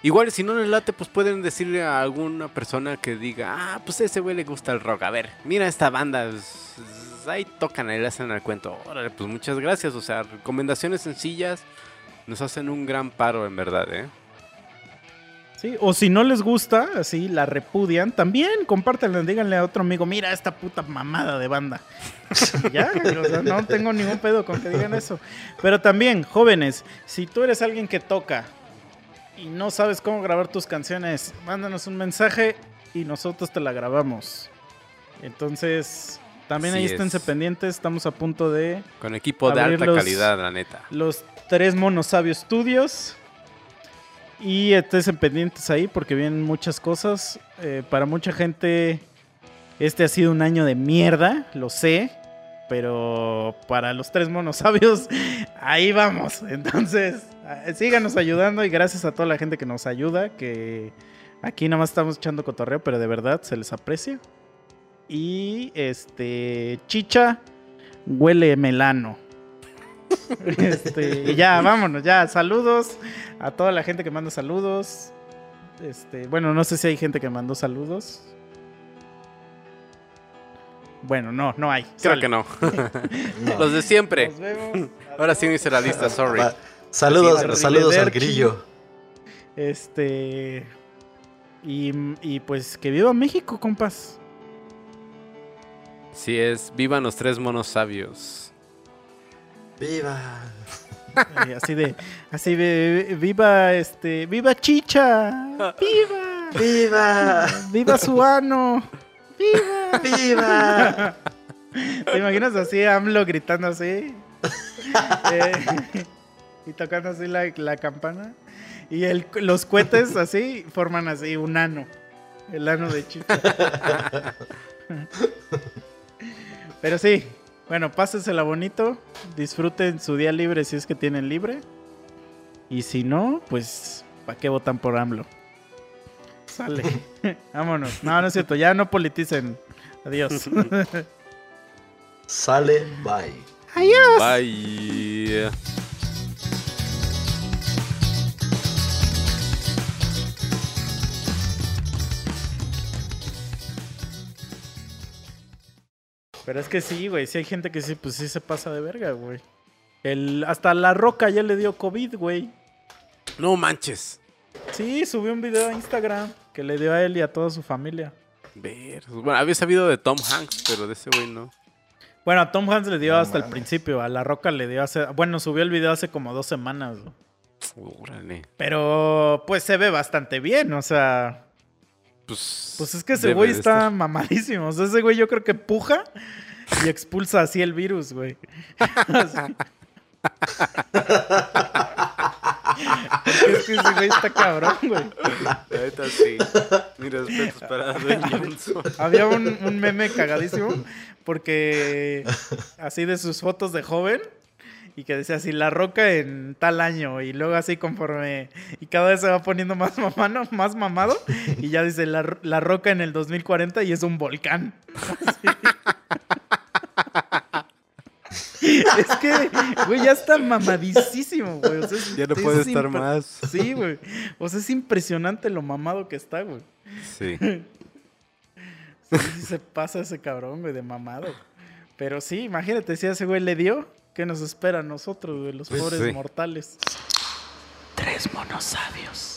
Igual si no les late, pues pueden decirle a alguna persona que diga, ah, pues ese güey le gusta el rock. A ver, mira esta banda, ahí tocan, ahí le hacen el cuento. Órale, pues muchas gracias. O sea, recomendaciones sencillas nos hacen un gran paro, en verdad, ¿eh? Sí, o si no les gusta, así la repudian, también compártanla, díganle a otro amigo, mira esta puta mamada de banda. (laughs) Ya, no tengo ningún pedo con que digan eso. Pero también, jóvenes, si tú eres alguien que toca y no sabes cómo grabar tus canciones, mándanos un mensaje y nosotros te la grabamos. Entonces, también ahí esténse es. pendientes, estamos a punto de Con equipo de alta calidad, la neta. los tres monos sabios studios. Y estén pendientes ahí porque vienen muchas cosas. Eh, para mucha gente, este ha sido un año de mierda, lo sé. Pero para los tres monos sabios, (laughs) ahí vamos. Entonces, síganos ayudando y gracias a toda la gente que nos ayuda. Que aquí nada más estamos echando cotorreo, pero de verdad se les aprecia. Y este, chicha, huele melano. (laughs) Este, y ya, vámonos, ya. Saludos a toda la gente que manda saludos. Este, bueno, no sé si hay gente que mandó saludos. Bueno, no, no hay. Creo Sale. que no. No. (laughs) Los de siempre. Nos vemos. Ahora sí me hice la lista, sorry. Saludos, Sí, saludos al grillo. Este. Y, y pues que viva México, compas. Sí es, vivan los tres monos sabios. ¡Viva! Así de, así de, viva este, viva Chicha, viva, ¡Viva! viva Suano, viva. ¡Viva! ¿Te imaginas así AMLO gritando así? Eh, (laughs) y tocando así la, la campana. Y el, los cohetes (laughs) así forman así un ano. El ano de Chicha. (laughs) Pero sí, bueno, pásensela bonito. Disfruten su día libre si es que tienen libre. Y si no, pues, ¿para qué votan por AMLO? Sale. (laughs) Vámonos. No, no es cierto. Ya no politicen. Adiós. Sale, bye. Bye. Pero es que sí, güey. Sí hay gente que sí, pues sí se pasa de verga, güey. El, hasta La Roca ya le dio COVID, güey. No manches. Sí, subió un video a Instagram que le dio a él y a toda su familia. Ver. Bueno, había sabido de Tom Hanks, pero de ese güey no. Bueno, a Tom Hanks le dio No hasta el principio. A La Roca le dio hace... Bueno, subió el video hace como dos semanas, güey. Órale. Pero, pues se ve bastante bien, o sea... Pues, Pues es que ese güey está estar. mamadísimo. O sea, ese güey yo creo que puja y expulsa así el virus, güey. (laughs) Es que ese güey está cabrón, güey. Neta sí. Mis respetos para Johnson. Había un, un meme cagadísimo porque así de sus fotos de joven y que decía así la roca en tal año y luego así conforme y cada vez se va poniendo más mamano, más mamado y ya dice la, la roca en el 2040 y es un volcán. (laughs) Es que, güey, ya está mamadísimo, güey. O sea, es- Ya no es puede estar más. Sí, güey. O sea, es impresionante lo mamado que está, güey. (laughs) Sí, sí se pasa ese cabrón, güey, de mamado. Pero sí, imagínate, si a ese güey le dio, ¿qué nos espera a nosotros, güey, los Pues pobres sí. mortales? Tres monos sabios.